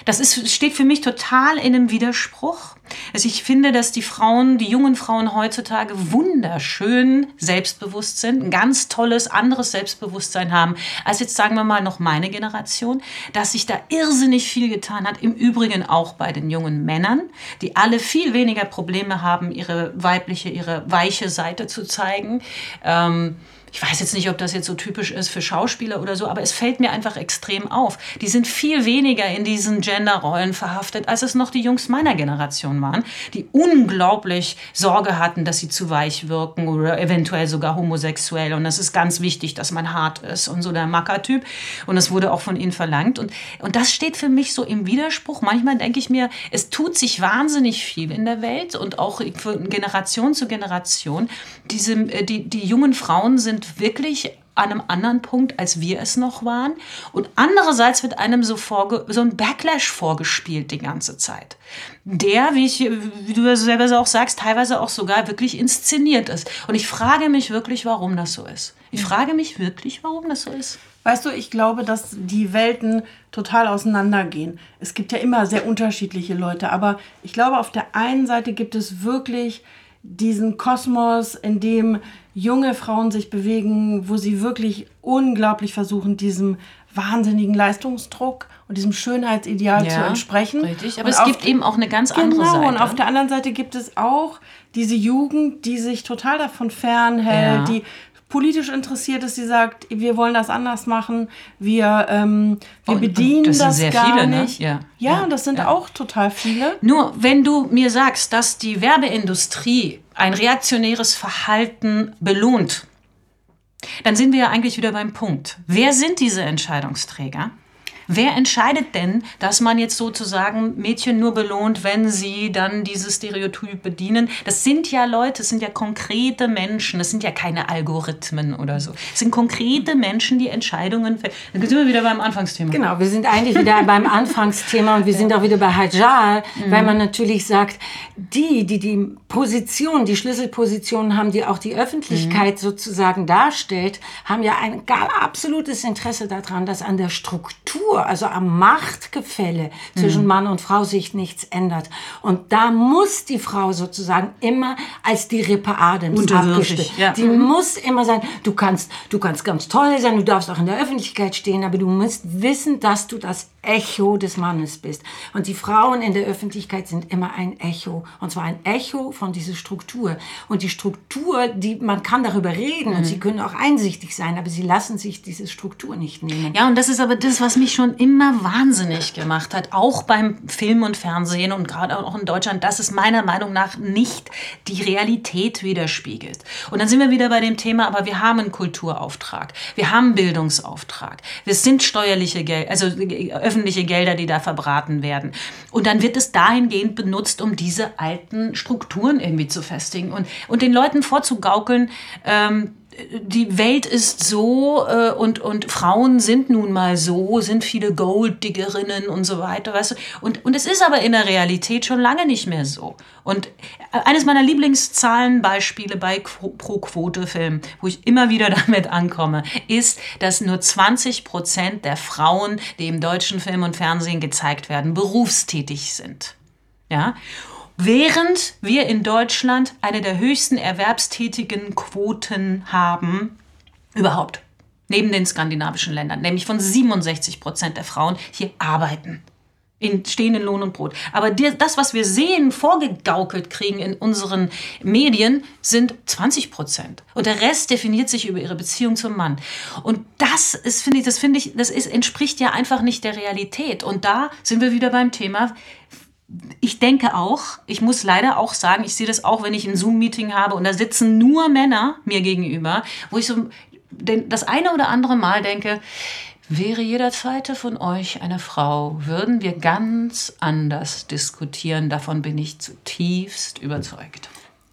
Das ist, steht für mich total in einem Widerspruch. Also ich finde, dass die Frauen, die jungen Frauen heutzutage wunderschön selbstbewusst sind, ein ganz tolles anderes Selbstbewusstsein haben, als jetzt sagen wir mal noch meine Generation, dass sich da irrsinnig viel getan hat. Im Übrigen auch bei den jungen Männern, die alle viel weniger Probleme haben, ihre weibliche, ihre weiche Seite zu zeigen. Ähm, ich weiß jetzt nicht, ob das jetzt so typisch ist für Schauspieler oder so, aber es fällt mir einfach extrem auf. Die sind viel weniger in diesen Genderrollen verhaftet, als es noch die Jungs meiner Generation waren, die unglaublich Sorge hatten, dass sie zu weich wirken oder eventuell sogar homosexuell. Und das ist ganz wichtig, dass man hart ist und so der Mackertyp. Und das wurde auch von ihnen verlangt. Und, und das steht für mich so im Widerspruch. Manchmal denke ich mir, es tut sich wahnsinnig viel in der Welt und auch von Generation zu Generation. Diese, äh, die, die jungen Frauen sind wirklich an einem anderen Punkt, als wir es noch waren. Und andererseits wird einem so, so ein Backlash vorgespielt die ganze Zeit. Der, wie, ich, wie du selber auch sagst, teilweise auch sogar wirklich inszeniert ist. Und ich frage mich wirklich, warum das so ist. Ich frage mich wirklich, warum das so ist. Weißt du, ich glaube, dass die Welten total auseinandergehen. Es gibt ja immer sehr unterschiedliche Leute, aber ich glaube, auf der einen Seite gibt es wirklich diesen Kosmos, in dem junge Frauen sich bewegen, wo sie wirklich unglaublich versuchen, diesem wahnsinnigen Leistungsdruck und diesem Schönheitsideal Ja, zu entsprechen. richtig. Aber Und es gibt eben auch eine ganz andere genau, Seite. und auf der anderen Seite gibt es auch diese Jugend, die sich total davon fernhält, Ja. die politisch interessiert ist, die sagt, wir wollen das anders machen, wir, ähm, wir und bedienen das das, gar viele, ne? nicht. Ja. Ja, Ja. und das sind Ja. auch total viele. Nur wenn du mir sagst, dass die Werbeindustrie ein reaktionäres Verhalten belohnt, dann sind wir ja eigentlich wieder beim Punkt. Wer sind diese Entscheidungsträger? Wer entscheidet denn, dass man jetzt sozusagen Mädchen nur belohnt, wenn sie dann dieses Stereotyp bedienen? Das sind ja Leute, das sind ja konkrete Menschen, das sind ja keine Algorithmen oder so. Es sind konkrete Menschen, die Entscheidungen fällen. Dann sind wir wieder beim Anfangsthema. Genau, wir sind eigentlich wieder <laughs> beim Anfangsthema und wir sind auch wieder bei Hajjal, weil man natürlich sagt, die, die die Position, die Schlüsselpositionen haben, die auch die Öffentlichkeit sozusagen darstellt, haben ja ein absolutes Interesse daran, dass an der Struktur, also am Machtgefälle zwischen Mann und Frau sich nichts ändert. Und da muss die Frau sozusagen immer als die Rippe Adams abgestellt. ja. Die muss immer sein, du kannst, du kannst ganz toll sein, du darfst auch in der Öffentlichkeit stehen, aber du musst wissen, dass du das Echo des Mannes bist. Und die Frauen in der Öffentlichkeit sind immer ein Echo. Und zwar ein Echo von dieser Struktur. Und die Struktur, die, man kann darüber reden und sie können auch einsichtig sein, aber sie lassen sich diese Struktur nicht nehmen. Ja, und das ist aber das, was mich schon immer wahnsinnig gemacht hat, auch beim Film und Fernsehen und gerade auch in Deutschland, dass es meiner Meinung nach nicht die Realität widerspiegelt. Und dann sind wir wieder bei dem Thema, aber wir haben einen Kulturauftrag, wir haben einen Bildungsauftrag, wir sind steuerliche Gelder, also öffentliche Gelder, die da verbraten werden. Und dann wird es dahingehend benutzt, um diese alten Strukturen irgendwie zu festigen und, und den Leuten vorzugaukeln, ähm, die Welt ist so äh, und, und Frauen sind nun mal so, sind viele Golddiggerinnen und so weiter, weißt du. Und, und es ist aber in der Realität schon lange nicht mehr so. Und eines meiner Lieblingszahlenbeispiele bei Quo- Pro-Quote-Filmen, wo ich immer wieder <laughs> damit ankomme, ist, dass nur 20 Prozent der Frauen, die im deutschen Film und Fernsehen gezeigt werden, berufstätig sind. Ja? Während wir in Deutschland eine der höchsten erwerbstätigen Quoten haben überhaupt, neben den skandinavischen Ländern, nämlich von 67 Prozent der Frauen hier arbeiten. In, stehen in Lohn und Brot. Aber das, was wir sehen, vorgegaukelt kriegen in unseren Medien, sind 20 Prozent. Und der Rest definiert sich über ihre Beziehung zum Mann. Und das ist, finde ich, das finde ich, das ist, entspricht ja einfach nicht der Realität. Und da sind wir wieder beim Thema, ich denke auch, ich muss leider auch sagen, ich sehe das auch, wenn ich ein Zoom-Meeting habe und da sitzen nur Männer mir gegenüber, wo ich so das eine oder andere Mal denke, wäre jeder zweite von euch eine Frau, würden wir ganz anders diskutieren. Davon bin ich zutiefst überzeugt.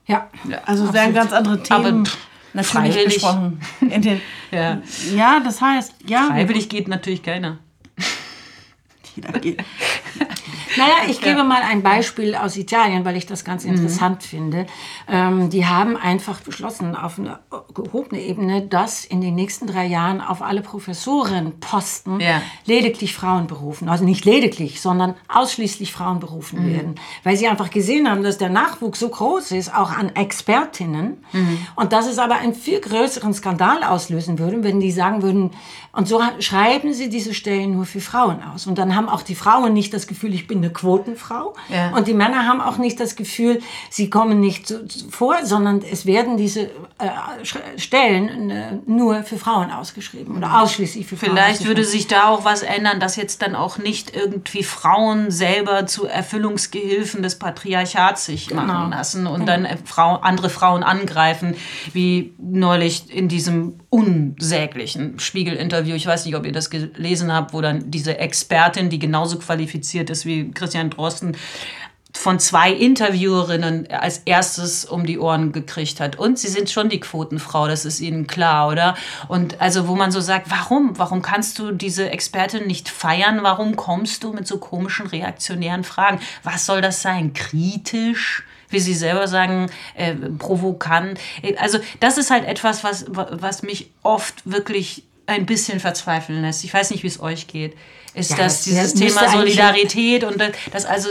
Ja. Also es werden ganz andere Themen Aber natürlich freiwillig. besprochen. In den, <laughs> Ja. ja, das heißt, ja, Freiwillig geht natürlich keiner. <laughs> jeder geht. <laughs> Naja, ich gebe mal ein Beispiel aus Italien, weil ich das ganz interessant finde. Ähm, die haben einfach beschlossen auf einer gehobenen Ebene, dass in den nächsten drei Jahren auf alle Professorenposten Ja. lediglich Frauen berufen. Also nicht lediglich, sondern ausschließlich Frauen berufen werden. Weil sie einfach gesehen haben, dass der Nachwuchs so groß ist, auch an Expertinnen. Und dass es aber einen viel größeren Skandal auslösen würde, wenn die sagen würden, und so schreiben sie diese Stellen nur für Frauen aus. Und dann haben auch die Frauen nicht das Gefühl, ich bin eine Quotenfrau. Ja. Und die Männer haben auch nicht das Gefühl, sie kommen nicht vor, sondern es werden diese äh, Stellen äh, nur für Frauen ausgeschrieben oder ausschließlich für Frauen. Vielleicht würde sich da auch was ändern, dass jetzt dann auch nicht irgendwie Frauen selber zu Erfüllungsgehilfen des Patriarchats sich genau. machen lassen und genau. dann äh, Frau, andere Frauen angreifen, wie neulich in diesem unsäglichen Spiegel-Interview. Ich weiß nicht, ob ihr das gelesen habt, wo dann diese Expertin, die genauso qualifiziert ist wie Christian Drosten, von zwei Interviewerinnen als erstes um die Ohren gekriegt hat. Und sie sind schon die Quotenfrau, das ist ihnen klar, oder? Und also, wo man so sagt, warum? Warum kannst du diese Expertin nicht feiern? Warum kommst du mit so komischen reaktionären Fragen? Was soll das sein? Kritisch? Wie Sie selber sagen, äh, provokant. Also, das ist halt etwas, was, was mich oft wirklich ein bisschen verzweifeln lässt. Ich weiß nicht, wie es euch geht ist ja, das dieses Thema Solidarität und dass also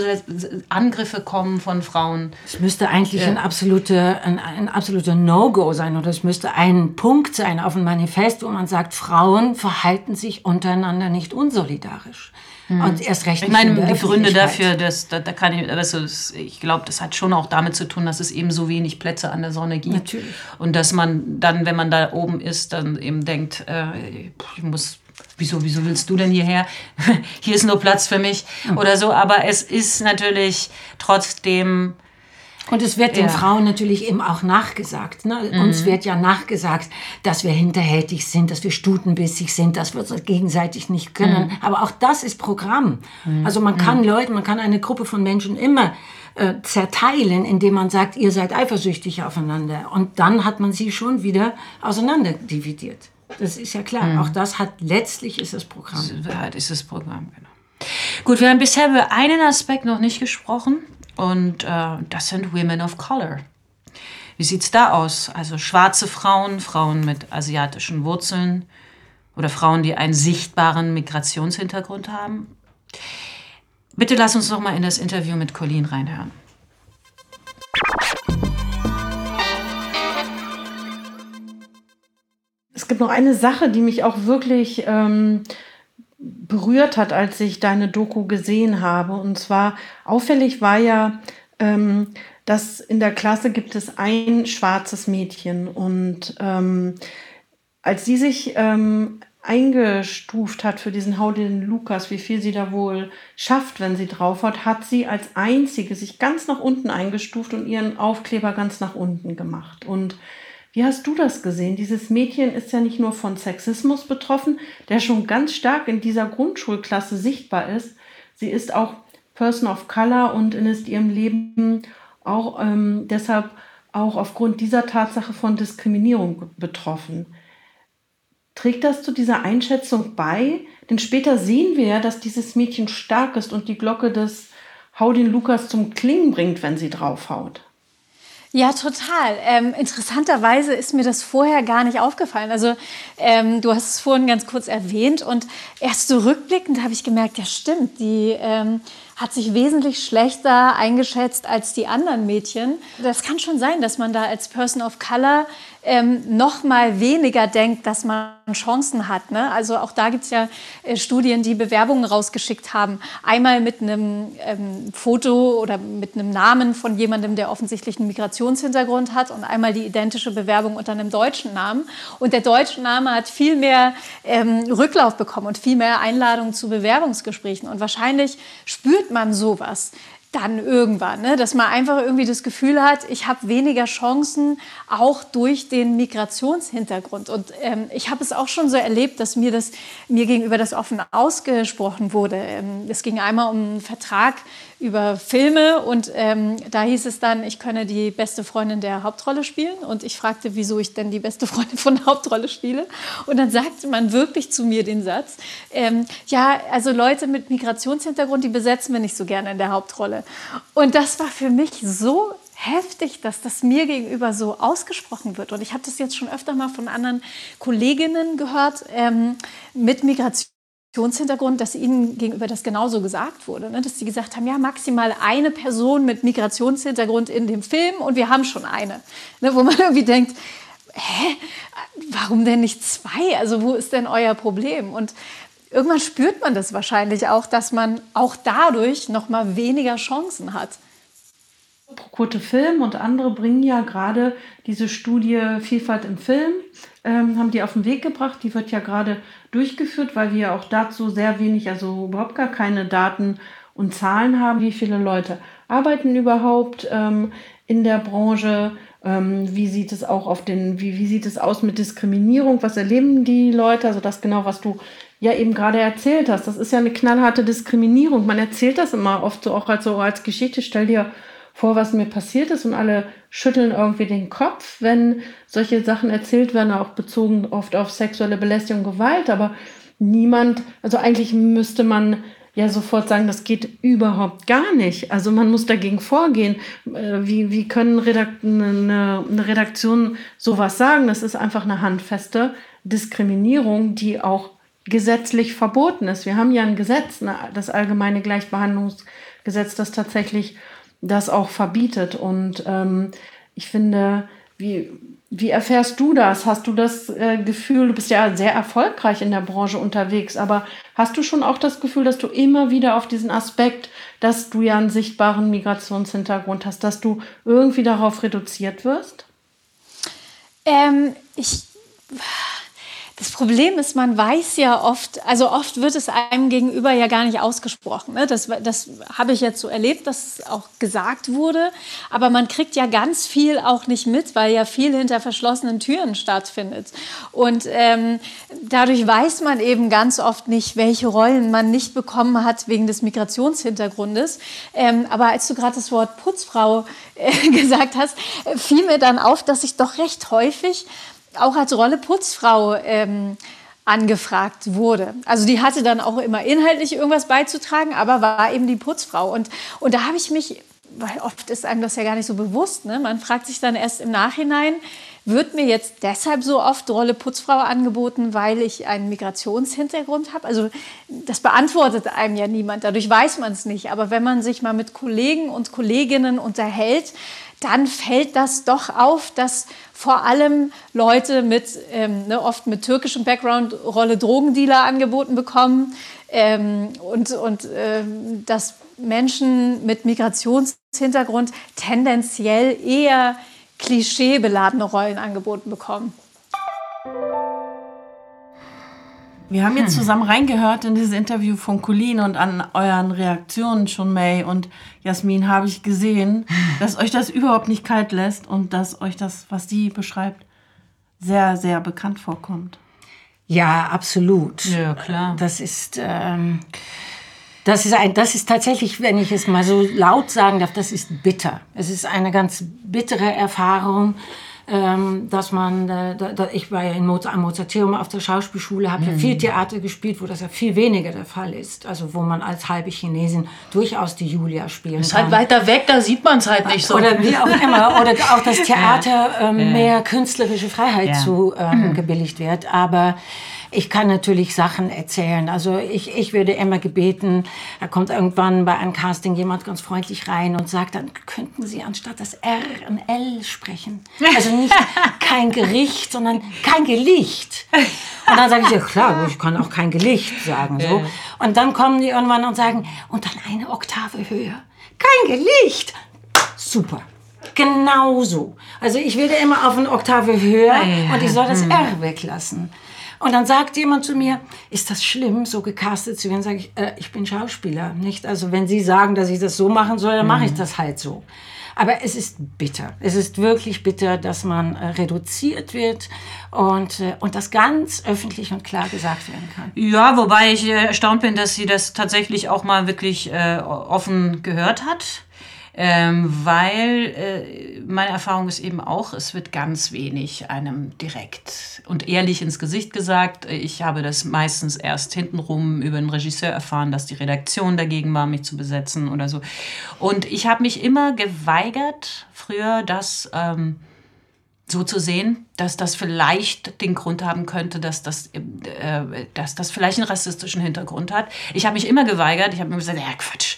Angriffe kommen von Frauen. Es müsste eigentlich ja. ein absoluter ein, ein absoluter No-Go sein oder es müsste ein Punkt sein auf dem Manifest, wo man sagt, Frauen verhalten sich untereinander nicht unsolidarisch. Hm. Und erst recht. Ich meine, die Gründe dafür, dass, da, da kann ich, also ich glaube, das hat schon auch damit zu tun, dass es eben so wenig Plätze an der Sonne gibt. Natürlich. Und dass man dann, wenn man da oben ist, dann eben denkt, äh, ich muss wieso, wieso willst du denn hierher? <laughs> Hier ist nur Platz für mich oder so. Aber es ist natürlich trotzdem. Und es wird den Frauen natürlich eben auch nachgesagt. Ne? Mhm. Uns wird ja nachgesagt, dass wir hinterhältig sind, dass wir stutenbissig sind, dass wir uns gegenseitig nicht können. Mhm. Aber auch das ist Programm. Mhm. Also man kann mhm. Leute, man kann eine Gruppe von Menschen immer äh, zerteilen, indem man sagt, ihr seid eifersüchtig aufeinander. Und dann hat man sie schon wieder auseinander dividiert. Das ist ja klar. Mhm. Auch das hat letztlich ist das Programm. Das ist das Programm, genau. Gut, wir haben bisher über einen Aspekt noch nicht gesprochen und äh, das sind Women of Color. Wie sieht es da aus? Also schwarze Frauen, Frauen mit asiatischen Wurzeln oder Frauen, die einen sichtbaren Migrationshintergrund haben. Bitte lass uns noch mal in das Interview mit Colleen reinhören. Gibt noch eine Sache, die mich auch wirklich ähm, berührt hat, als ich deine Doku gesehen habe. Und zwar auffällig war ja, ähm, dass in der Klasse gibt es ein schwarzes Mädchen. Und ähm, als sie sich ähm, eingestuft hat für diesen Haudin Lukas, wie viel sie da wohl schafft, wenn sie drauf hat, hat sie als einzige sich ganz nach unten eingestuft und ihren Aufkleber ganz nach unten gemacht. Und wie hast du das gesehen? Dieses Mädchen ist ja nicht nur von Sexismus betroffen, der schon ganz stark in dieser Grundschulklasse sichtbar ist. Sie ist auch Person of Color und ist ihrem Leben auch ähm, deshalb auch aufgrund dieser Tatsache von Diskriminierung betroffen. Trägt das zu dieser Einschätzung bei? Denn später sehen wir ja, dass dieses Mädchen stark ist und die Glocke des Hau den Lukas zum Klingen bringt, wenn sie draufhaut. Ja, total. Ähm, interessanterweise ist mir das vorher gar nicht aufgefallen. Also ähm, du hast es vorhin ganz kurz erwähnt und erst so rückblickend habe ich gemerkt, ja stimmt, die ähm, hat sich wesentlich schlechter eingeschätzt als die anderen Mädchen. Das kann schon sein, dass man da als Person of Color ähm, noch mal weniger denkt, dass man Chancen hat. Ne? Also auch da gibt es ja äh, Studien, die Bewerbungen rausgeschickt haben. Einmal mit einem ähm, Foto oder mit einem Namen von jemandem, der offensichtlich einen Migrationshintergrund hat und einmal die identische Bewerbung unter einem deutschen Namen. Und der deutsche Name hat viel mehr ähm, Rücklauf bekommen und viel mehr Einladungen zu Bewerbungsgesprächen. Und wahrscheinlich spürt man sowas dann irgendwann, ne? dass man einfach irgendwie das Gefühl hat, ich habe weniger Chancen, auch durch den Migrationshintergrund. Und ähm, ich habe es auch schon so erlebt, dass mir das mir gegenüber das offen ausgesprochen wurde. Ähm, es ging einmal um einen Vertrag über Filme und ähm, da hieß es dann, ich könne die beste Freundin der Hauptrolle spielen. Und ich fragte, wieso ich denn die beste Freundin von der Hauptrolle spiele. Und dann sagte man wirklich zu mir den Satz, ähm, ja, also Leute mit Migrationshintergrund, die besetzen wir nicht so gerne in der Hauptrolle. Und das war für mich so heftig, dass das mir gegenüber so ausgesprochen wird. Und ich habe das jetzt schon öfter mal von anderen Kolleginnen gehört ähm, mit Migration Migrationshintergrund, dass ihnen gegenüber das genauso gesagt wurde. Ne? Dass sie gesagt haben, ja, maximal eine Person mit Migrationshintergrund in dem Film und wir haben schon eine. Ne? Wo man <laughs> irgendwie denkt, hä, warum denn nicht zwei? Also wo ist denn euer Problem? Und irgendwann spürt man das wahrscheinlich auch, dass man auch dadurch noch mal weniger Chancen hat. Quote Film und andere bringen ja gerade diese Studie Vielfalt im Film, ähm, haben die auf den Weg gebracht. Die wird ja gerade durchgeführt, weil wir auch dazu sehr wenig, also überhaupt gar keine Daten und Zahlen haben, wie viele Leute arbeiten überhaupt ähm, in der Branche, ähm, wie sieht es auch auf den, wie, wie sieht es aus mit Diskriminierung, was erleben die Leute, also das genau, was du ja eben gerade erzählt hast, das ist ja eine knallharte Diskriminierung. Man erzählt das immer oft so auch als, so als Geschichte, stell dir vor, was mir passiert ist und alle schütteln irgendwie den Kopf, wenn solche Sachen erzählt werden, auch bezogen oft auf sexuelle Belästigung, Gewalt, aber niemand, also eigentlich müsste man ja sofort sagen, das geht überhaupt gar nicht. Also man muss dagegen vorgehen. Äh, wie, wie können Redakt eine, eine Redaktion sowas sagen? Das ist einfach eine handfeste Diskriminierung, die auch gesetzlich verboten ist. Wir haben ja ein Gesetz, das allgemeine Gleichbehandlungsgesetz, das tatsächlich das auch verbietet. Und ähm, ich finde, wie, wie erfährst du das? Hast du das äh, Gefühl, du bist ja sehr erfolgreich in der Branche unterwegs, aber hast du schon auch das Gefühl, dass du immer wieder auf diesen Aspekt, dass du ja einen sichtbaren Migrationshintergrund hast, dass du irgendwie darauf reduziert wirst? Ähm, ich das Problem ist, man weiß ja oft, also oft wird es einem gegenüber ja gar nicht ausgesprochen. Ne? Das, das habe ich jetzt so erlebt, dass auch gesagt wurde. Aber man kriegt ja ganz viel auch nicht mit, weil ja viel hinter verschlossenen Türen stattfindet. Und ähm, dadurch weiß man eben ganz oft nicht, welche Rollen man nicht bekommen hat wegen des Migrationshintergrundes. Ähm, aber als du gerade das Wort Putzfrau äh, <laughs> gesagt hast, fiel mir dann auf, dass ich doch recht häufig auch als Rolle Putzfrau ähm, angefragt wurde. Also die hatte dann auch immer inhaltlich irgendwas beizutragen, aber war eben die Putzfrau. Und, und da habe ich mich, weil oft ist einem das ja gar nicht so bewusst, ne? man fragt sich dann erst im Nachhinein, wird mir jetzt deshalb so oft Rolle Putzfrau angeboten, weil ich einen Migrationshintergrund habe? Also das beantwortet einem ja niemand, dadurch weiß man es nicht. Aber wenn man sich mal mit Kollegen und Kolleginnen unterhält, dann fällt das doch auf, dass vor allem Leute mit, ähm, ne, oft mit türkischem Background, Rolle Drogendealer angeboten bekommen ähm, und, und ähm, dass Menschen mit Migrationshintergrund tendenziell eher klischeebeladene Rollen angeboten bekommen. Wir haben jetzt hm. zusammen reingehört in dieses Interview von Colleen und an euren Reaktionen schon, May und Jasmin, habe ich gesehen, dass euch das überhaupt nicht kalt lässt und dass euch das, was sie beschreibt, sehr, sehr bekannt vorkommt. Ja, absolut. Ja, klar. Das ist, ähm, das ist, ein, das ist tatsächlich, wenn ich es mal so laut sagen darf, das ist bitter. Es ist eine ganz bittere Erfahrung ähm, dass man, äh, da, ich war ja in Mozart, am Mozarteum auf der Schauspielschule, habe mhm. ja viel Theater gespielt, wo das ja viel weniger der Fall ist. Also wo man als halbe Chinesin durchaus die Julia spielen ist halt kann. Ist halt weiter weg, da sieht man es halt nicht so. Oder wie auch immer. Oder auch das <laughs> Theater ähm, ja. mehr künstlerische Freiheit ja. zu ähm, mhm. gebilligt wird. Aber ich kann natürlich Sachen erzählen. Also ich, ich würde immer gebeten, da kommt irgendwann bei einem Casting jemand ganz freundlich rein und sagt, dann könnten Sie anstatt das R ein L sprechen. Also nicht <laughs> kein Gericht, sondern kein Gelicht. Und dann sage ich, ja klar, ich kann auch kein Gelicht sagen. So. Und dann kommen die irgendwann und sagen, und dann eine Oktave höher. Kein Gelicht. Super. Genauso. Also ich würde immer auf eine Oktave höher und ich soll das hm. R weglassen. Und dann sagt jemand zu mir, ist das schlimm, so gecastet zu werden? Sage ich, äh, ich bin Schauspieler, nicht? Also wenn Sie sagen, dass ich das so machen soll, dann mache ich mhm. das halt so. Aber es ist bitter. Es ist wirklich bitter, dass man äh, reduziert wird und, äh, und das ganz öffentlich und klar gesagt werden kann. Ja, wobei ich äh, erstaunt bin, dass sie das tatsächlich auch mal wirklich äh, offen gehört hat. Ähm, weil äh, meine Erfahrung ist eben auch, es wird ganz wenig einem direkt und ehrlich ins Gesicht gesagt. Ich habe das meistens erst hintenrum über den Regisseur erfahren, dass die Redaktion dagegen war, mich zu besetzen oder so. Und ich habe mich immer geweigert, früher das ähm, so zu sehen, dass das vielleicht den Grund haben könnte, dass das, äh, dass das vielleicht einen rassistischen Hintergrund hat. Ich habe mich immer geweigert. Ich habe mir gesagt, ja Quatsch,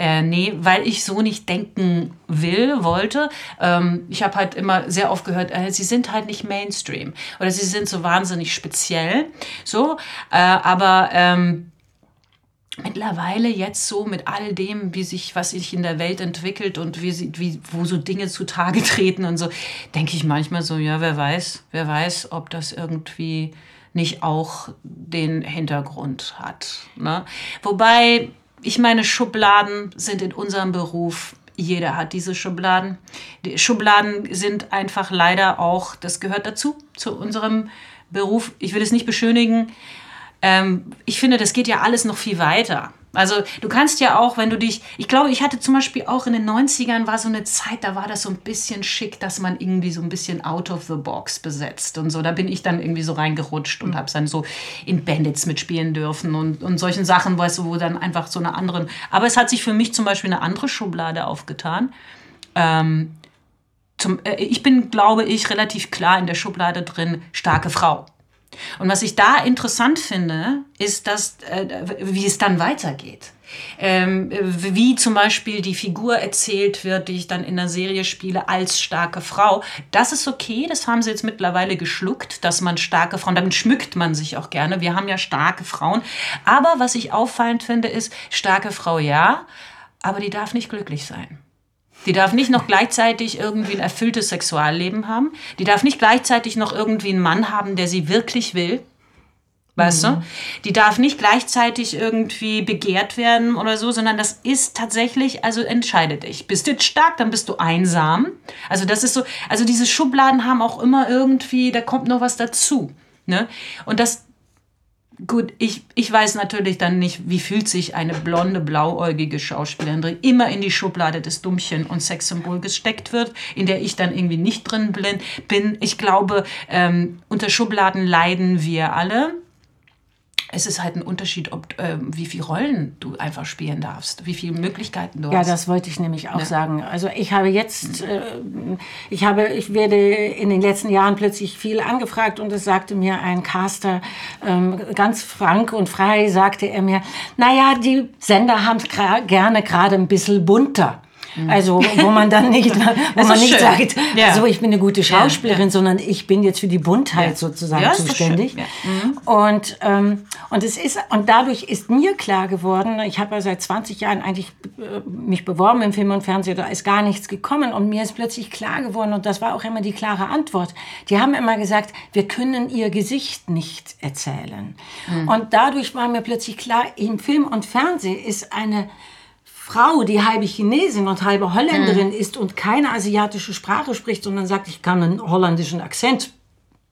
Äh, nee, weil ich so nicht denken will, wollte. Ähm, ich habe halt immer sehr oft gehört, äh, sie sind halt nicht Mainstream oder sie sind so wahnsinnig speziell. So, äh, aber ähm, mittlerweile jetzt so mit all dem, wie sich, was sich in der Welt entwickelt und wie, sie, wie wo so Dinge zutage <laughs> treten und so, denke ich manchmal so, ja, wer weiß, wer weiß, ob das irgendwie nicht auch den Hintergrund hat. Ne? Wobei, ich meine, Schubladen sind in unserem Beruf jeder hat diese Schubladen. Die Schubladen sind einfach leider auch, das gehört dazu, zu unserem Beruf. Ich will es nicht beschönigen, ähm, ich finde, das geht ja alles noch viel weiter. Also du kannst ja auch, wenn du dich, ich glaube, ich hatte zum Beispiel auch in den 90ern war so eine Zeit, da war das so ein bisschen schick, dass man irgendwie so ein bisschen out of the box besetzt und so. Da bin ich dann irgendwie so reingerutscht und mhm. habe dann so in Bandits mitspielen dürfen und, und solchen Sachen, weißt du, wo dann einfach so eine andere, aber es hat sich für mich zum Beispiel eine andere Schublade aufgetan. Ähm, zum, äh, ich bin, glaube ich, relativ klar in der Schublade drin, starke Frau. Und was ich da interessant finde, ist, dass, äh, wie es dann weitergeht. Ähm, wie zum Beispiel die Figur erzählt wird, die ich dann in der Serie spiele, als starke Frau. Das ist okay, das haben sie jetzt mittlerweile geschluckt, dass man starke Frauen, damit schmückt man sich auch gerne. Wir haben ja starke Frauen. Aber was ich auffallend finde, ist, starke Frau ja, aber die darf nicht glücklich sein. Die darf nicht noch gleichzeitig irgendwie ein erfülltes Sexualleben haben. Die darf nicht gleichzeitig noch irgendwie einen Mann haben, der sie wirklich will. Weißt mhm. du? Die darf nicht gleichzeitig irgendwie begehrt werden oder so, sondern das ist tatsächlich, also entscheide dich. Bist du jetzt stark, dann bist du einsam. Also das ist so, also diese Schubladen haben auch immer irgendwie, da kommt noch was dazu. Ne? Und das, Gut, ich, ich weiß natürlich dann nicht, wie fühlt sich eine blonde, blauäugige Schauspielerin, die immer in die Schublade des Dummchen und Sexsymbol gesteckt wird, in der ich dann irgendwie nicht drin bin. Ich glaube, ähm, unter Schubladen leiden wir alle es ist halt ein Unterschied, ob, äh, wie viele Rollen du einfach spielen darfst, wie viele Möglichkeiten du ja, hast. Ja, das wollte ich nämlich auch ja. sagen. Also ich habe jetzt, äh, ich habe, ich werde in den letzten Jahren plötzlich viel angefragt und es sagte mir ein Caster ähm, ganz frank und frei, sagte er mir, naja, die Sender haben es gerne gerade ein bisschen bunter. Mhm. Also wo man dann nicht, <laughs> wo man nicht schön. sagt, ja. so ich bin eine gute Schauspielerin, ja. sondern ich bin jetzt für die Buntheit sozusagen zuständig. Mhm. Und ähm, und es ist und dadurch ist mir klar geworden, ich habe ja seit 20 Jahren eigentlich äh, mich beworben im Film und Fernsehen, da ist gar nichts gekommen und mir ist plötzlich klar geworden und das war auch immer die klare Antwort. Die haben immer gesagt, wir können ihr Gesicht nicht erzählen. Mhm. Und dadurch war mir plötzlich klar, im Film und Fernsehen ist eine Frau, die halbe Chinesin und halbe Holländerin mhm. ist und keine asiatische Sprache spricht, sondern sagt, ich kann einen holländischen Akzent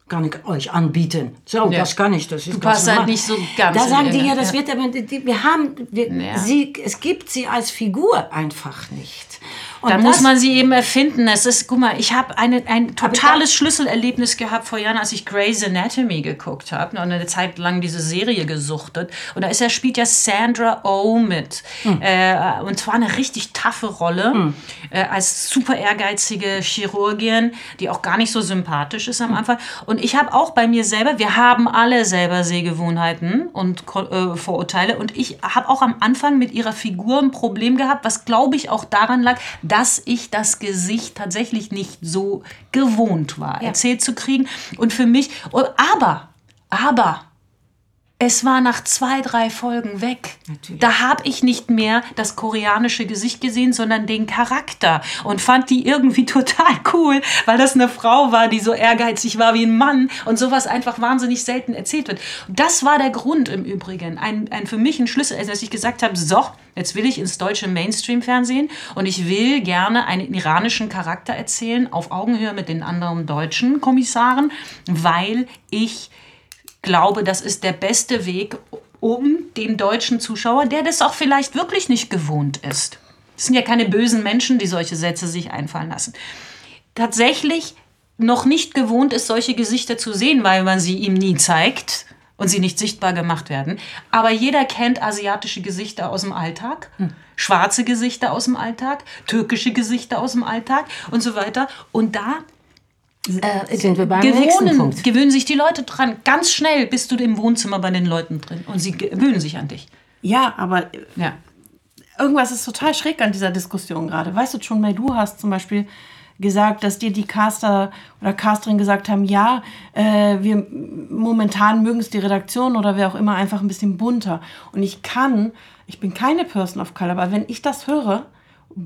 kann ich euch anbieten. So, ja. das kann ich. Das ist du passt halt nicht so ganz. Da sagen die ja, das wird aber, wir haben, wir, ja. sie, es gibt sie als Figur einfach nicht. Und da muss man sie eben erfinden. Es ist, guck mal, ich habe ein totales Schlüsselerlebnis gehabt vor Jahren, als ich Grey's Anatomy geguckt habe und eine Zeit lang diese Serie gesuchtet. Und da ist er spielt ja Sandra Oh mit. Hm. Äh, und zwar eine richtig taffe Rolle hm. äh, als super ehrgeizige Chirurgin, die auch gar nicht so sympathisch ist am hm. Anfang. Und ich habe auch bei mir selber, wir haben alle selber Sehgewohnheiten und äh, Vorurteile. Und ich habe auch am Anfang mit ihrer Figur ein Problem gehabt, was glaube ich auch daran lag, dass ich das Gesicht tatsächlich nicht so gewohnt war, ja. erzählt zu kriegen. Und für mich, aber, aber, es war nach zwei, drei Folgen weg. Natürlich. Da habe ich nicht mehr das koreanische Gesicht gesehen, sondern den Charakter und fand die irgendwie <laughs> total cool, weil das eine Frau war, die so ehrgeizig war wie ein Mann und sowas einfach wahnsinnig selten erzählt wird. Das war der Grund im Übrigen, ein, ein für mich ein Schlüssel, als ich gesagt habe, so, jetzt will ich ins deutsche Mainstream-Fernsehen und ich will gerne einen iranischen Charakter erzählen, auf Augenhöhe mit den anderen deutschen Kommissaren, weil ich glaube, das ist der beste Weg, um den deutschen Zuschauer, der das auch vielleicht wirklich nicht gewohnt ist. Es sind ja keine bösen Menschen, die solche Sätze sich einfallen lassen. Tatsächlich noch nicht gewohnt ist, solche Gesichter zu sehen, weil man sie ihm nie zeigt und sie nicht sichtbar gemacht werden. Aber jeder kennt asiatische Gesichter aus dem Alltag, hm. schwarze Gesichter aus dem Alltag, türkische Gesichter aus dem Alltag und so weiter. Und da äh, sind wir beim gewohnen, nächsten Punkt. Gewöhnen sich die Leute dran. Ganz schnell bist du im Wohnzimmer bei den Leuten drin und sie gewöhnen sich an dich. Ja, aber ja. irgendwas ist total schräg an dieser Diskussion gerade. Weißt du, schon, May, du hast zum Beispiel gesagt, dass dir die Caster oder Casterin gesagt haben, ja, äh, wir momentan mögen es die Redaktion oder wer auch immer einfach ein bisschen bunter. Und ich kann, ich bin keine Person of Color, aber wenn ich das höre,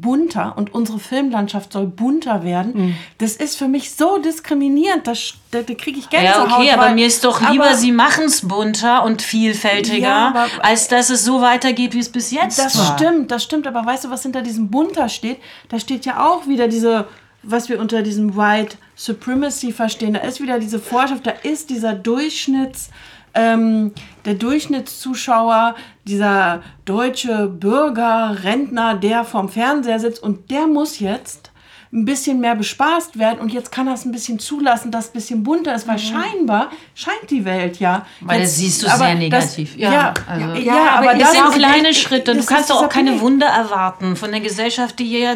bunter und unsere Filmlandschaft soll bunter werden. Mhm. Das ist für mich so diskriminierend, da, da, da kriege ich Gänsehaut. Ja, okay, aber mir ist doch lieber, aber, sie machen es bunter und vielfältiger, ja, aber, als dass es so weitergeht, wie es bis jetzt das war. Das stimmt, das stimmt, aber weißt du, was hinter diesem bunter steht? Da steht ja auch wieder diese, was wir unter diesem White Supremacy verstehen. Da ist wieder diese Vorschrift, da ist dieser Durchschnitts ähm, der Durchschnittszuschauer, dieser deutsche Bürger, Rentner, der vorm Fernseher sitzt und der muss jetzt ein bisschen mehr bespaßt werden und jetzt kann er es ein bisschen zulassen, dass es ein bisschen bunter ist, weil mhm. scheinbar scheint die Welt ja. Weil jetzt, das siehst du sehr negativ. Das, ja, ja, also. ja, ja, aber, aber das sind kleine Schritte. Du kannst doch auch keine Wunder erwarten von der Gesellschaft, die ja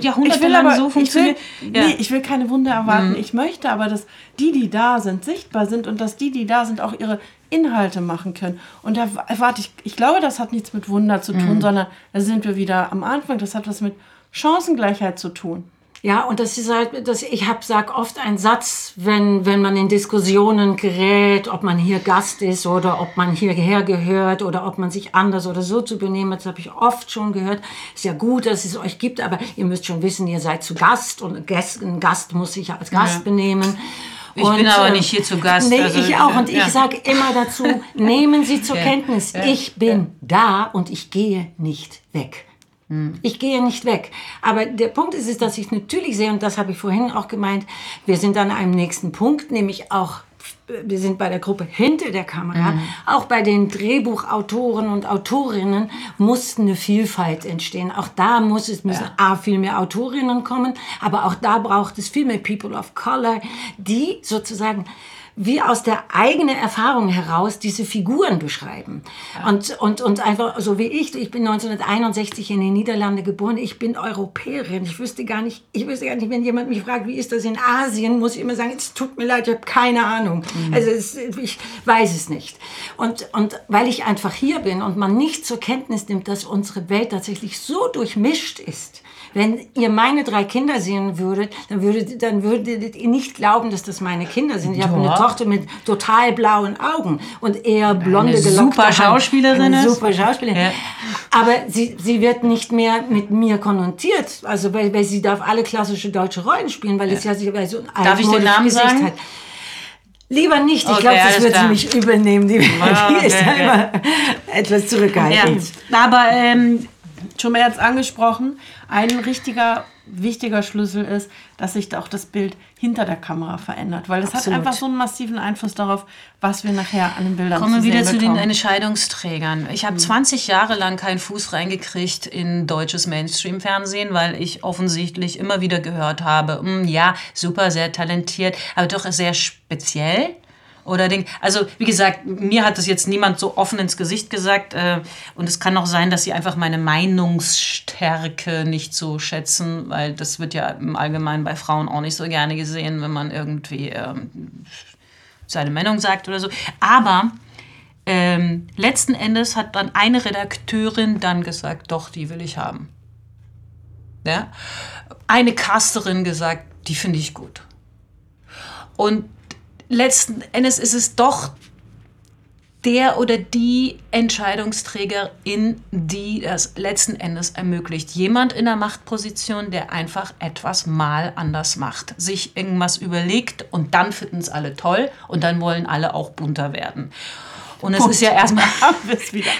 jahrhundertelang aber, so funktioniert. Ich will, ja. nee, ich will keine Wunder erwarten. Mhm. Ich möchte aber, dass die, die da sind, sichtbar sind und dass die, die da sind, auch ihre Inhalte machen können. Und da erwarte ich, ich glaube, das hat nichts mit Wunder zu tun, mhm. sondern da sind wir wieder am Anfang. Das hat was mit Chancengleichheit zu tun. Ja, und das ist halt, das, ich hab, sag oft einen Satz, wenn, wenn man in Diskussionen gerät, ob man hier Gast ist oder ob man hierher gehört oder ob man sich anders oder so zu benehmen, das habe ich oft schon gehört. Ist ja gut, dass es euch gibt, aber ihr müsst schon wissen, ihr seid zu Gast und ein Gast muss sich als Gast ja. benehmen. Ich und, bin aber nicht hier zu Gast. Nee, also, ich auch. Und ja. ich sage immer dazu, <laughs> nehmen Sie zur Kenntnis, ich bin da und ich gehe nicht weg. Hm. Ich gehe nicht weg. Aber der Punkt ist, ist, dass ich natürlich sehe, und das habe ich vorhin auch gemeint, wir sind an einem nächsten Punkt, nämlich auch wir sind bei der Gruppe hinter der Kamera, mhm. auch bei den Drehbuchautoren und Autorinnen muss eine Vielfalt entstehen. Auch da muss es müssen ja. A, viel mehr Autorinnen kommen, aber auch da braucht es viel mehr People of Color, die sozusagen wie aus der eigenen Erfahrung heraus diese Figuren beschreiben. Ja. Und, und, und einfach so wie ich, ich bin 1961 in den Niederlanden geboren, ich bin Europäerin. Ich wüsste gar nicht, ich wüsste gar nicht, wenn jemand mich fragt, wie ist das in Asien, muss ich immer sagen, es tut mir leid, ich habe keine Ahnung. Mhm. Also es, ich weiß es nicht. Und, und weil ich einfach hier bin und man nicht zur Kenntnis nimmt, dass unsere Welt tatsächlich so durchmischt ist, wenn ihr meine drei Kinder sehen würdet, dann würdet, dann würdet ihr nicht glauben, dass das meine Kinder sind. Ich habe eine Tochter mit total blauen Augen und eher blonde, eine super Schauspielerin eine super Schauspielerin. Ja. Aber sie, sie wird nicht mehr mit mir konnotiert. Also, weil, weil sie darf alle klassische deutsche Rollen spielen, weil ja. es ja weil so ein Darf ich den Namen Gesicht sagen? hat. Lieber nicht, ich okay, glaube, das wird klar. sie mich übernehmen. Die, ah, okay, ist okay. immer etwas zurückhaltend. Ja. Aber ähm, schon mal jetzt angesprochen, ein richtiger wichtiger Schlüssel ist, dass sich auch das Bild hinter der Kamera verändert, weil es hat einfach so einen massiven Einfluss darauf, was wir nachher an den Bildern Kommen wir wieder zu bekommen. den Entscheidungsträgern. Ich habe mhm. 20 Jahre lang keinen Fuß reingekriegt in deutsches Mainstream-Fernsehen, weil ich offensichtlich immer wieder gehört habe, hm, ja, super, sehr talentiert, aber doch sehr speziell. Oder Ding. Also, wie gesagt, mir hat das jetzt niemand so offen ins Gesicht gesagt. Äh, und es kann auch sein, dass sie einfach meine Meinungsstärke nicht so schätzen, weil das wird ja im Allgemeinen bei Frauen auch nicht so gerne gesehen, wenn man irgendwie ähm, seine Meinung sagt oder so. Aber ähm, letzten Endes hat dann eine Redakteurin dann gesagt, doch, die will ich haben. Ja? Eine Casterin gesagt, die finde ich gut. Und letzten Endes ist es doch der oder die Entscheidungsträgerin, die das letzten Endes ermöglicht. Jemand in der Machtposition, der einfach etwas mal anders macht, sich irgendwas überlegt und dann finden es alle toll und dann wollen alle auch bunter werden. Und es Punkt. ist ja erstmal. <laughs> es wieder.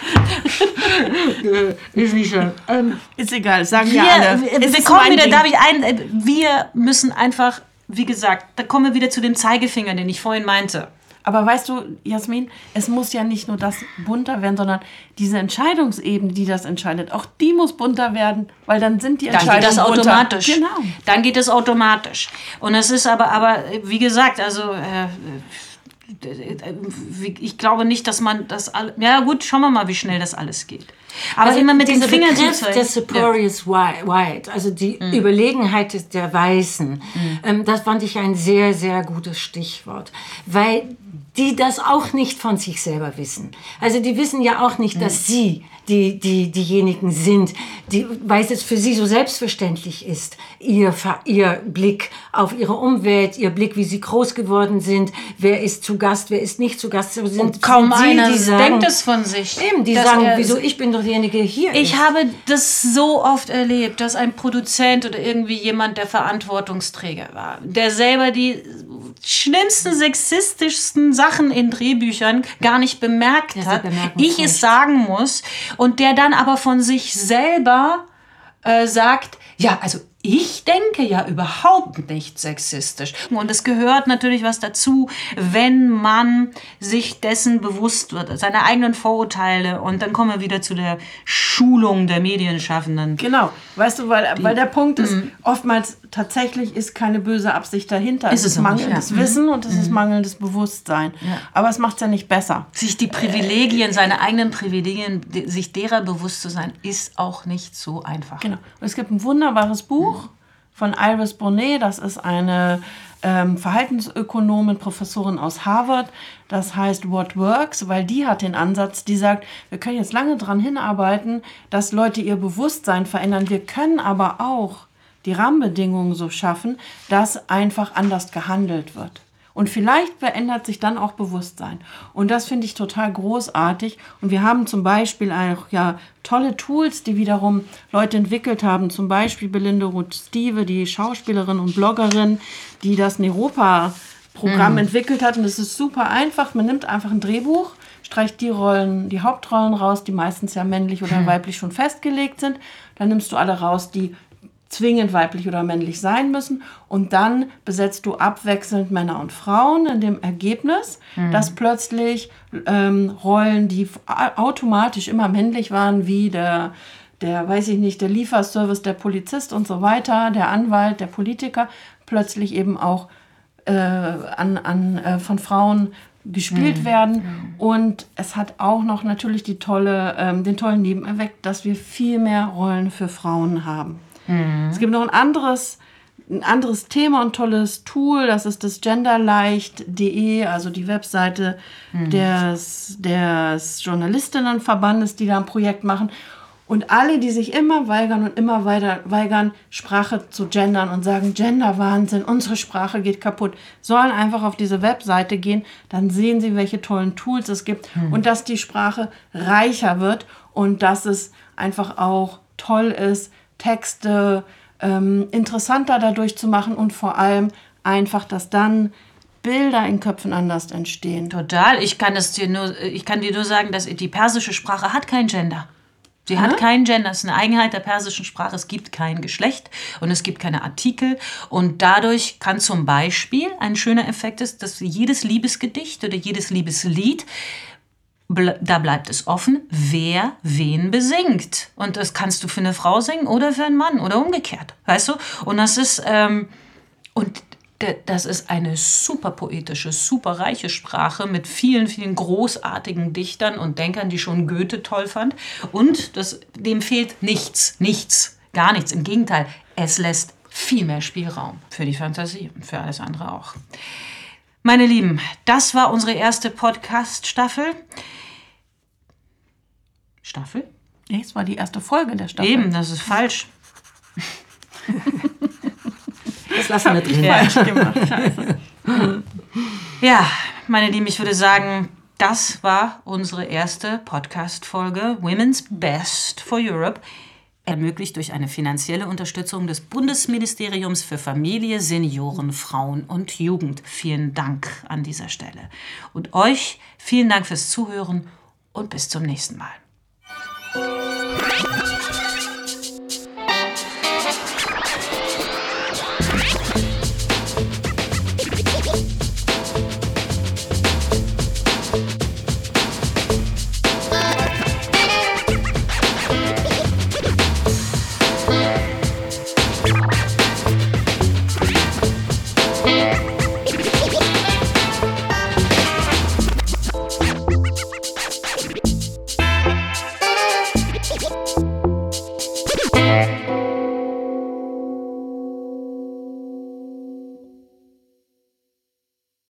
ist nicht schön. Ähm, ist egal, sagen wir alle. Wir, wir kommen wieder, darf ich ein, äh, wir müssen einfach wie gesagt, da kommen wir wieder zu dem Zeigefinger, den ich vorhin meinte. Aber weißt du, Jasmin, es muss ja nicht nur das bunter werden, sondern diese Entscheidungsebene, die das entscheidet, auch die muss bunter werden, weil dann sind die Entscheidungen Dann geht das automatisch. Bunter. Genau. Dann geht es automatisch. Und es ist aber, aber wie gesagt, also äh, ich glaube nicht, dass man das alles. Ja gut, schauen wir mal, wie schnell das alles geht. Aber immer mit Fingern Begriff der Superiors White, also die Mhm. Überlegenheit der Weißen, ähm, das fand ich ein sehr, sehr gutes Stichwort, weil die das auch nicht von sich selber wissen. Also die wissen ja auch nicht, Mhm. dass sie die, die, diejenigen sind, die, weil es für sie so selbstverständlich ist, ihr, ihr Blick auf ihre Umwelt, ihr Blick, wie sie groß geworden sind, wer ist zu Gast, wer ist nicht zu Gast. Sind, Kaum sind sie, einer die sagen, denkt es von sich. Eben, die sagen, wieso ich bin doch diejenige hier. Ich ist. habe das so oft erlebt, dass ein Produzent oder irgendwie jemand, der Verantwortungsträger war, der selber die schlimmsten, sexistischsten Sachen in Drehbüchern gar nicht bemerkt Ja, hat, ich es sagen muss und der dann aber von sich selber äh, sagt, ja, also ich denke ja überhaupt nicht sexistisch. Und es gehört natürlich was dazu, wenn man sich dessen bewusst wird, seine eigenen Vorurteile. Und dann kommen wir wieder zu der Schulung der Medienschaffenden. Genau, weißt du, weil, weil der Punkt ist, oftmals tatsächlich ist keine böse Absicht dahinter. Ist es ist nicht, mangelndes ja. Mhm. Wissen und es ist mangelndes Bewusstsein. Aber es macht es ja nicht besser. Sich die Privilegien, seine eigenen Privilegien, de- sich derer bewusst zu sein, ist auch nicht so einfach. Genau. Und es gibt ein wunderbares Buch von Iris Bonet, das ist eine ähm, Verhaltensökonomin, Professorin aus Harvard. Das heißt What Works, weil die hat den Ansatz, die sagt, wir können jetzt lange daran hinarbeiten, dass Leute ihr Bewusstsein verändern. Wir können aber auch die Rahmenbedingungen so schaffen, dass einfach anders gehandelt wird. Und vielleicht verändert sich dann auch Bewusstsein. Und das finde ich total großartig. Und wir haben zum Beispiel auch ja tolle Tools, die wiederum Leute entwickelt haben. Zum Beispiel Belinde Ruth-Steve, die Schauspielerin und Bloggerin, die das Neropa-Programm entwickelt hat. Und es ist super einfach. Man nimmt einfach ein Drehbuch, streicht die Rollen, die Hauptrollen raus, die meistens ja männlich oder weiblich schon festgelegt sind. Dann nimmst du alle raus, die zwingend weiblich oder männlich sein müssen. Und dann besetzt du abwechselnd Männer und Frauen in dem Ergebnis, dass plötzlich ähm, Rollen, die automatisch immer männlich waren, wie der, der, weiß ich nicht, der Lieferservice, der Polizist und so weiter, der Anwalt, der Politiker, plötzlich eben auch äh, an, an, äh, von Frauen gespielt werden. Und es hat auch noch natürlich die tolle, ähm, den tollen Nebeneffekt, dass wir viel mehr Rollen für Frauen haben. Es gibt noch ein anderes, ein anderes Thema und tolles Tool, das ist das genderleicht.de, also die Webseite des, des Journalistinnenverbandes, die da ein Projekt machen. Und alle, die sich immer weigern und immer weiter weigern, Sprache zu gendern und sagen, Genderwahnsinn, unsere Sprache geht kaputt, sollen einfach auf diese Webseite gehen, dann sehen sie, welche tollen Tools es gibt und dass die Sprache reicher wird und dass es einfach auch toll ist, Texte ähm, interessanter dadurch zu machen und vor allem einfach, dass dann Bilder in Köpfen anders entstehen. Total. Ich kann, es dir nur, ich kann dir nur sagen, dass die persische Sprache hat kein Gender. Sie hat kein Gender. Das ist eine Eigenheit der persischen Sprache. Es gibt kein Geschlecht und es gibt keine Artikel. Und dadurch kann zum Beispiel ein schöner Effekt ist, dass jedes Liebesgedicht oder jedes Liebeslied da bleibt es offen, wer wen besingt. Und das kannst du für eine Frau singen oder für einen Mann oder umgekehrt, weißt du? Und das ist ähm, und das ist eine super poetische, super reiche Sprache mit vielen, vielen großartigen Dichtern und Denkern, die schon Goethe toll fand. Und das, dem fehlt nichts, nichts, gar nichts. Im Gegenteil, es lässt viel mehr Spielraum für die Fantasie und für alles andere auch. Meine Lieben, das war unsere erste Podcast-Staffel. Staffel? Nee, es war die erste Folge der Staffel. Eben, das ist falsch. Das lassen wir drin. Falsch gemacht. Scheiße. Ja, meine Lieben, ich würde sagen, das war unsere erste Podcast-Folge Women's Best for Europe. Ermöglicht durch eine finanzielle Unterstützung des Bundesministeriums für Familie, Senioren, Frauen und Jugend. Vielen Dank an dieser Stelle. Und euch vielen Dank fürs Zuhören und bis zum nächsten Mal.